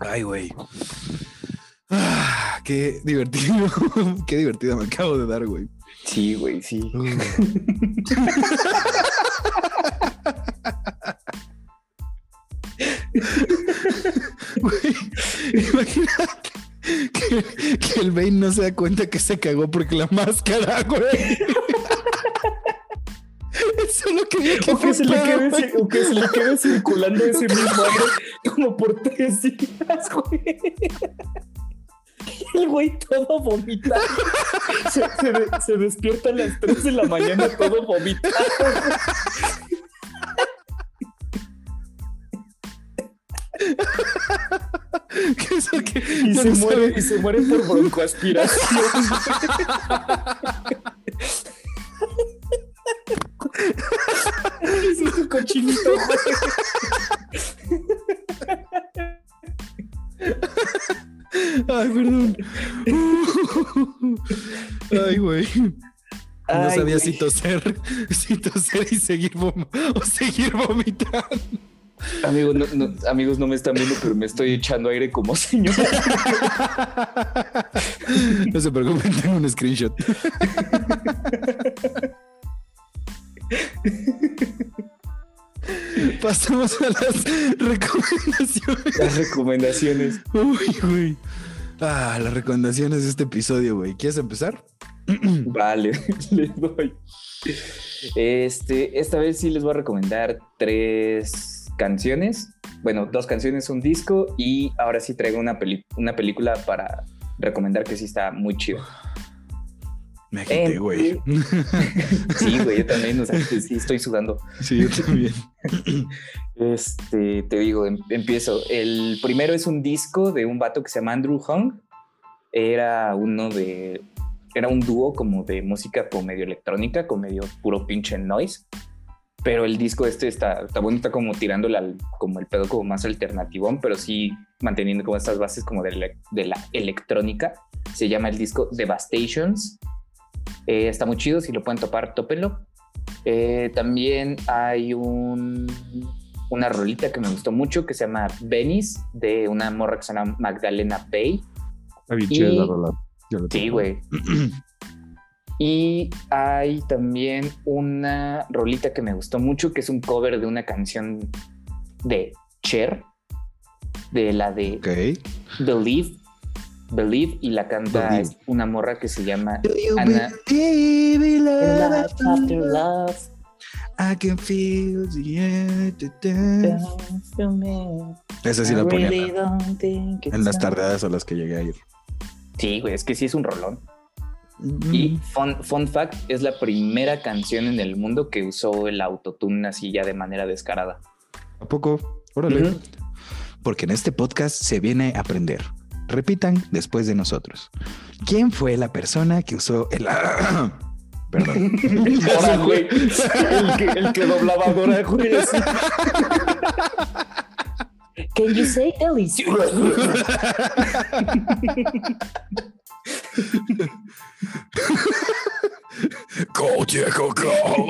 Ay, güey. Qué divertido. Qué divertido me acabo de dar, güey. Sí, güey, sí. Güey, imagínate que, que el Bane no se da cuenta que se cagó porque la máscara, güey. Eso es lo que que O que, se le quede, o que se le quede circulando ese mismo como por tres días, güey. El güey todo vomitado. Se, se de- se despierta a las 3 de la mañana todo vomitado. Eso que Y no se muere, sabe. y se muere por broncoaspiración. Es tu cochinito, güey. Ay, perdón. Ay, güey. No Ay, sabía güey. si toser, si toser y seguir vom- o seguir vomitando. Amigos no, no- amigos, no me están viendo, pero me estoy echando aire como señor. No se preocupen, tengo un screenshot. Pasamos a las recomendaciones. Las recomendaciones. Uy, güey. Ah, las recomendaciones de este episodio, güey. ¿Quieres empezar? Vale, les doy. Este, esta vez sí les voy a recomendar tres canciones. Bueno, dos canciones, un disco y ahora sí traigo una, peli- una película para recomendar que sí está muy chido. Me agité, Eh, güey. Sí, güey, yo también, o sea, sí estoy sudando. Sí, yo también. Este, te digo, em- empiezo. El primero es un disco de un vato que se llama Andrew Hung. Era uno de. Era un dúo como de música como medio electrónica, con medio puro pinche noise. Pero el disco este está, está bueno, está como tirándole al, como el pedo como más alternativón, pero sí manteniendo como estas bases como de la, de la electrónica. Se llama el disco Devastations. Eh, está muy chido, si lo pueden topar, tópenlo. Eh, también hay un, una rolita que me gustó mucho que se llama Venice, de una morra que se llama Magdalena Bay. Y- la rola. Sí, güey. Y hay también una rolita que me gustó mucho, que es un cover de una canción de Cher, de la de. Believe. Believe, y la canta Believe. una morra que se llama Ana- believe in love after love? I can feel the. Esa sí la ponía really en la- las tardeadas a las que llegué a ir. Sí, güey, es que sí es un rolón. Y fun, fun fact, es la primera canción en el mundo que usó el autotune así ya de manera descarada. ¿A poco? Órale. Porque en este podcast se viene a aprender. Repitan después de nosotros. ¿Quién fue la persona que usó el... Perdón. Güey, el que, el que doblaba a Dora, güey. Can you say Ellis? Go, Diego, go.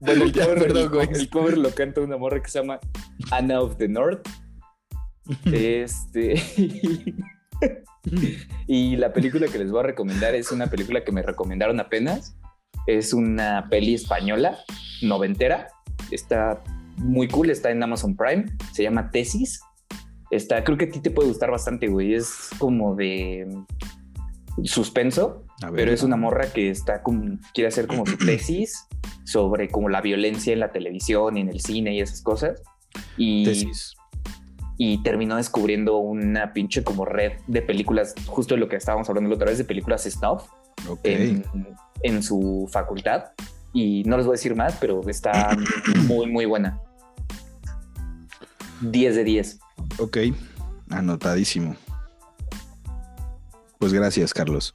Bueno, el Ya, cover, perdón, el- güey. el cover lo canta una morra que se llama Anna of the North. Este. y la película que les voy a recomendar es una película que me recomendaron apenas. Es una peli española, noventera. Está muy cool, está en Amazon Prime. Se llama Tesis. Está, creo que a ti te puede gustar bastante, güey. Es como de suspenso, ver. pero es una morra que está como, quiere hacer como su tesis sobre como la violencia en la televisión y en el cine y esas cosas. Y, Tesis. Y terminó descubriendo una pinche como red de películas, justo de lo que estábamos hablando la otra vez, de películas snuff Ok. en, en su facultad. Y no les voy a decir más, pero está muy, muy buena. 10 de 10. Ok. Anotadísimo. Pues gracias, Carlos,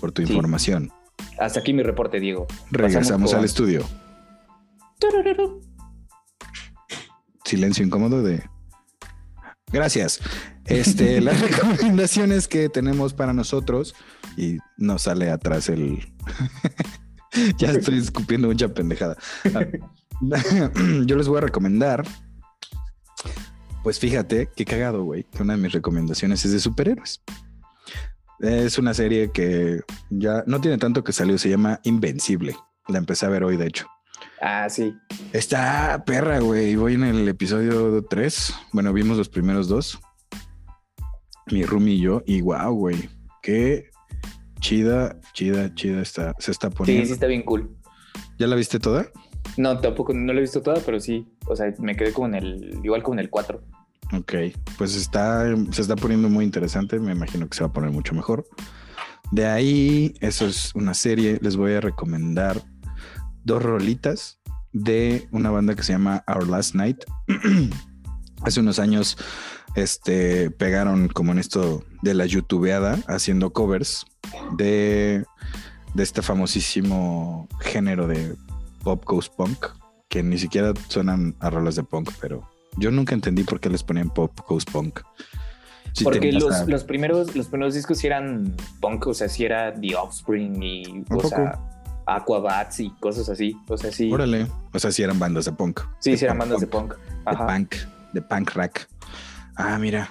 por tu Sí. información. Hasta aquí mi reporte, Diego. Regresamos con- al estudio. Silencio incómodo de... Gracias. Este, las recomendaciones que tenemos para nosotros y nos sale atrás el... ya estoy escupiendo mucha pendejada. Yo les voy a recomendar pues fíjate, qué cagado, güey, que una de mis recomendaciones es de superhéroes. Es una serie que ya no tiene tanto que salió, se llama Invencible. La empecé a ver hoy, de hecho. Ah, sí. Está perra, güey. Voy en el episodio 3. Bueno, vimos los primeros dos. Mi roomie y yo. Y wow, güey. Qué chida, chida, chida está. Se está poniendo. Sí, sí está bien cool. ¿Ya la viste toda? No, tampoco, no la he visto toda, pero sí. O sea, me quedé como en el, igual como en el 4. Ok, pues está, se está poniendo muy interesante. Me imagino que se va a poner mucho mejor. De ahí, eso es una serie. Les voy a recomendar dos rolitas de una banda que se llama Our Last Night. Hace unos años este, pegaron como en esto de la youtubeada haciendo covers de, de este famosísimo género de pop ghost punk que ni siquiera suenan a rolas de punk, pero yo nunca entendí por qué les ponían pop ghost punk. Porque los, los, primeros, los primeros discos sí eran punk, o sea, sí era The Offspring y o sea, Aquabats y cosas así. O sea, sí. Órale. O sea, sí eran bandas de punk. Sí, sí eran bandas de punk. De punk, de punk rack. Ah, mira.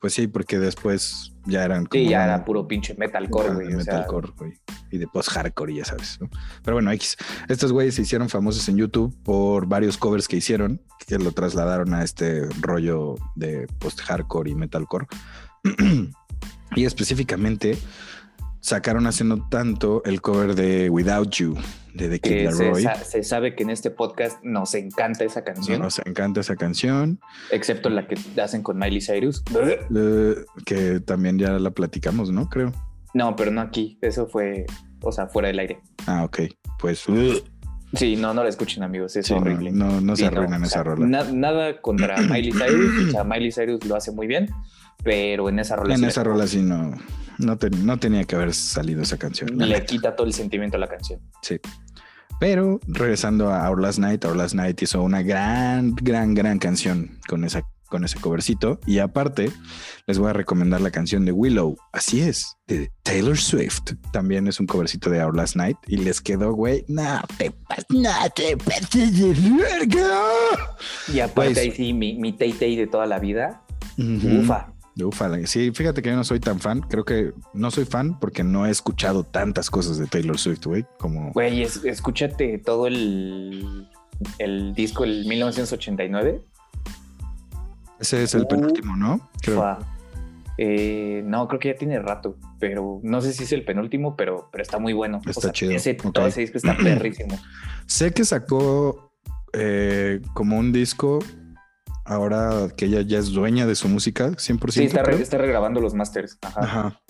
Pues sí, porque después ya eran como. Sí, ya era puro pinche metalcore, güey. Metalcore, güey. Y de post-hardcore, ya sabes. Pero bueno, X. Estos güeyes se hicieron famosos en YouTube por varios covers que hicieron, que lo trasladaron a este rollo de post-hardcore y metalcore. y específicamente sacaron haciendo tanto el cover de Without You de The Kid Laroi. Se, sabe que en este podcast nos encanta esa canción. Nos encanta esa canción. Excepto la que hacen con Miley Cyrus. que también ya la platicamos, ¿no? Creo. No, pero no aquí. Eso fue, o sea, fuera del aire. Ah, ok. Pues. Sí, no, no la escuchen, amigos. Es horrible. No, no, se arruinan esa rola. nada contra Miley Cyrus. o sea, Miley Cyrus lo hace muy bien, pero en esa rola. En esa rola sí no. No, no, tenía que haber salido esa canción. Le quita todo el sentimiento a la canción. Sí. Pero regresando a Our Last Night, Our Last Night hizo una gran, gran, gran canción con, esa, con ese covercito. Y aparte, les voy a recomendar la canción de Willow. Así es, de Taylor Swift. También es un covercito de Our Last Night. Y les quedó, güey, no te no te pases de verga. Y aparte, pues ahí sí, mi, mi Tay Tay de toda la vida. Ufa. Ufala. Sí, fíjate que yo no soy tan fan. Creo que no soy fan porque no he escuchado tantas cosas de Taylor Swift, güey. Como. Güey, escúchate todo el, el disco, el 1989. Ese es el penúltimo, ¿no? Creo. Eh, no, creo que ya tiene rato, pero no sé si es el penúltimo, pero, pero está muy bueno. Está chido. Todo ese disco está perrísimo. sé que sacó eh, como un disco ahora que ella ya es dueña de su música 100%. Sí, está, está regrabando los masters. Ajá.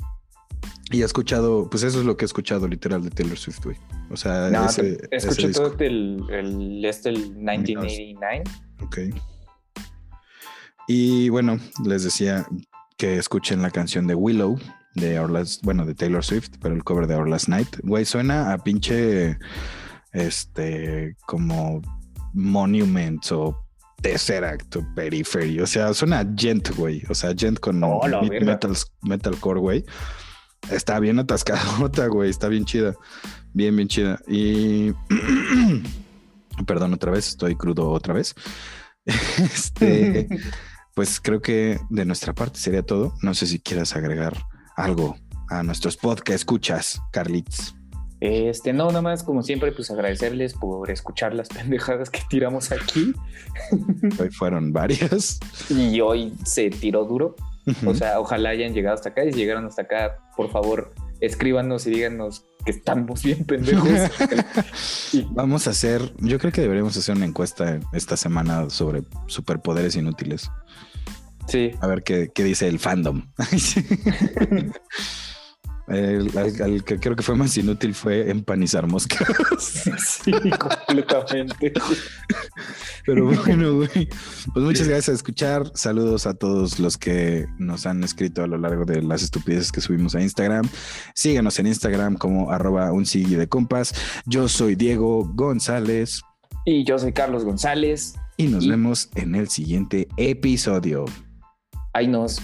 Y ha escuchado, pues eso es lo que he escuchado literal de Taylor Swift, güey. O sea, no, ese, escuché todo el, el, este, el 1989. Ok. Y bueno, les decía que escuchen la canción de Willow de Our Last, bueno, de Taylor Swift, pero el cover de Our Last Night. Güey, suena a pinche, este, como Monuments o Tesseract o Periphery. O sea, suena Gent, güey. O sea, Gent con metal, metalcore, güey. Está bien atascadota, güey. Está bien chida. Bien, bien chida. Y. Perdón, otra vez. Estoy crudo otra vez. este. pues creo que de nuestra parte sería todo. No sé si quieras agregar algo a nuestros podcast escuchas, Carlitz. Este, no, nada más, como siempre, pues agradecerles por escuchar las pendejadas que tiramos aquí. Hoy fueron varias. Y hoy se tiró duro. O sea, ojalá hayan llegado hasta acá y si llegaron hasta acá, por favor, escríbanos y díganos que estamos bien pendejos. Vamos a hacer, yo creo que deberíamos hacer una encuesta esta semana sobre superpoderes inútiles. Sí. A ver qué, qué dice el fandom. El, que creo que fue más inútil fue empanizar moscas. Sí, completamente. Pero bueno, güey. Pues muchas gracias a escuchar. Saludos a todos los que nos han escrito a lo largo de las estupideces que subimos a Instagram. Síganos en Instagram como arroba un de compas. Yo soy Diego González. Y yo soy Carlos González. Y nos vemos en el siguiente episodio. Ahí nos.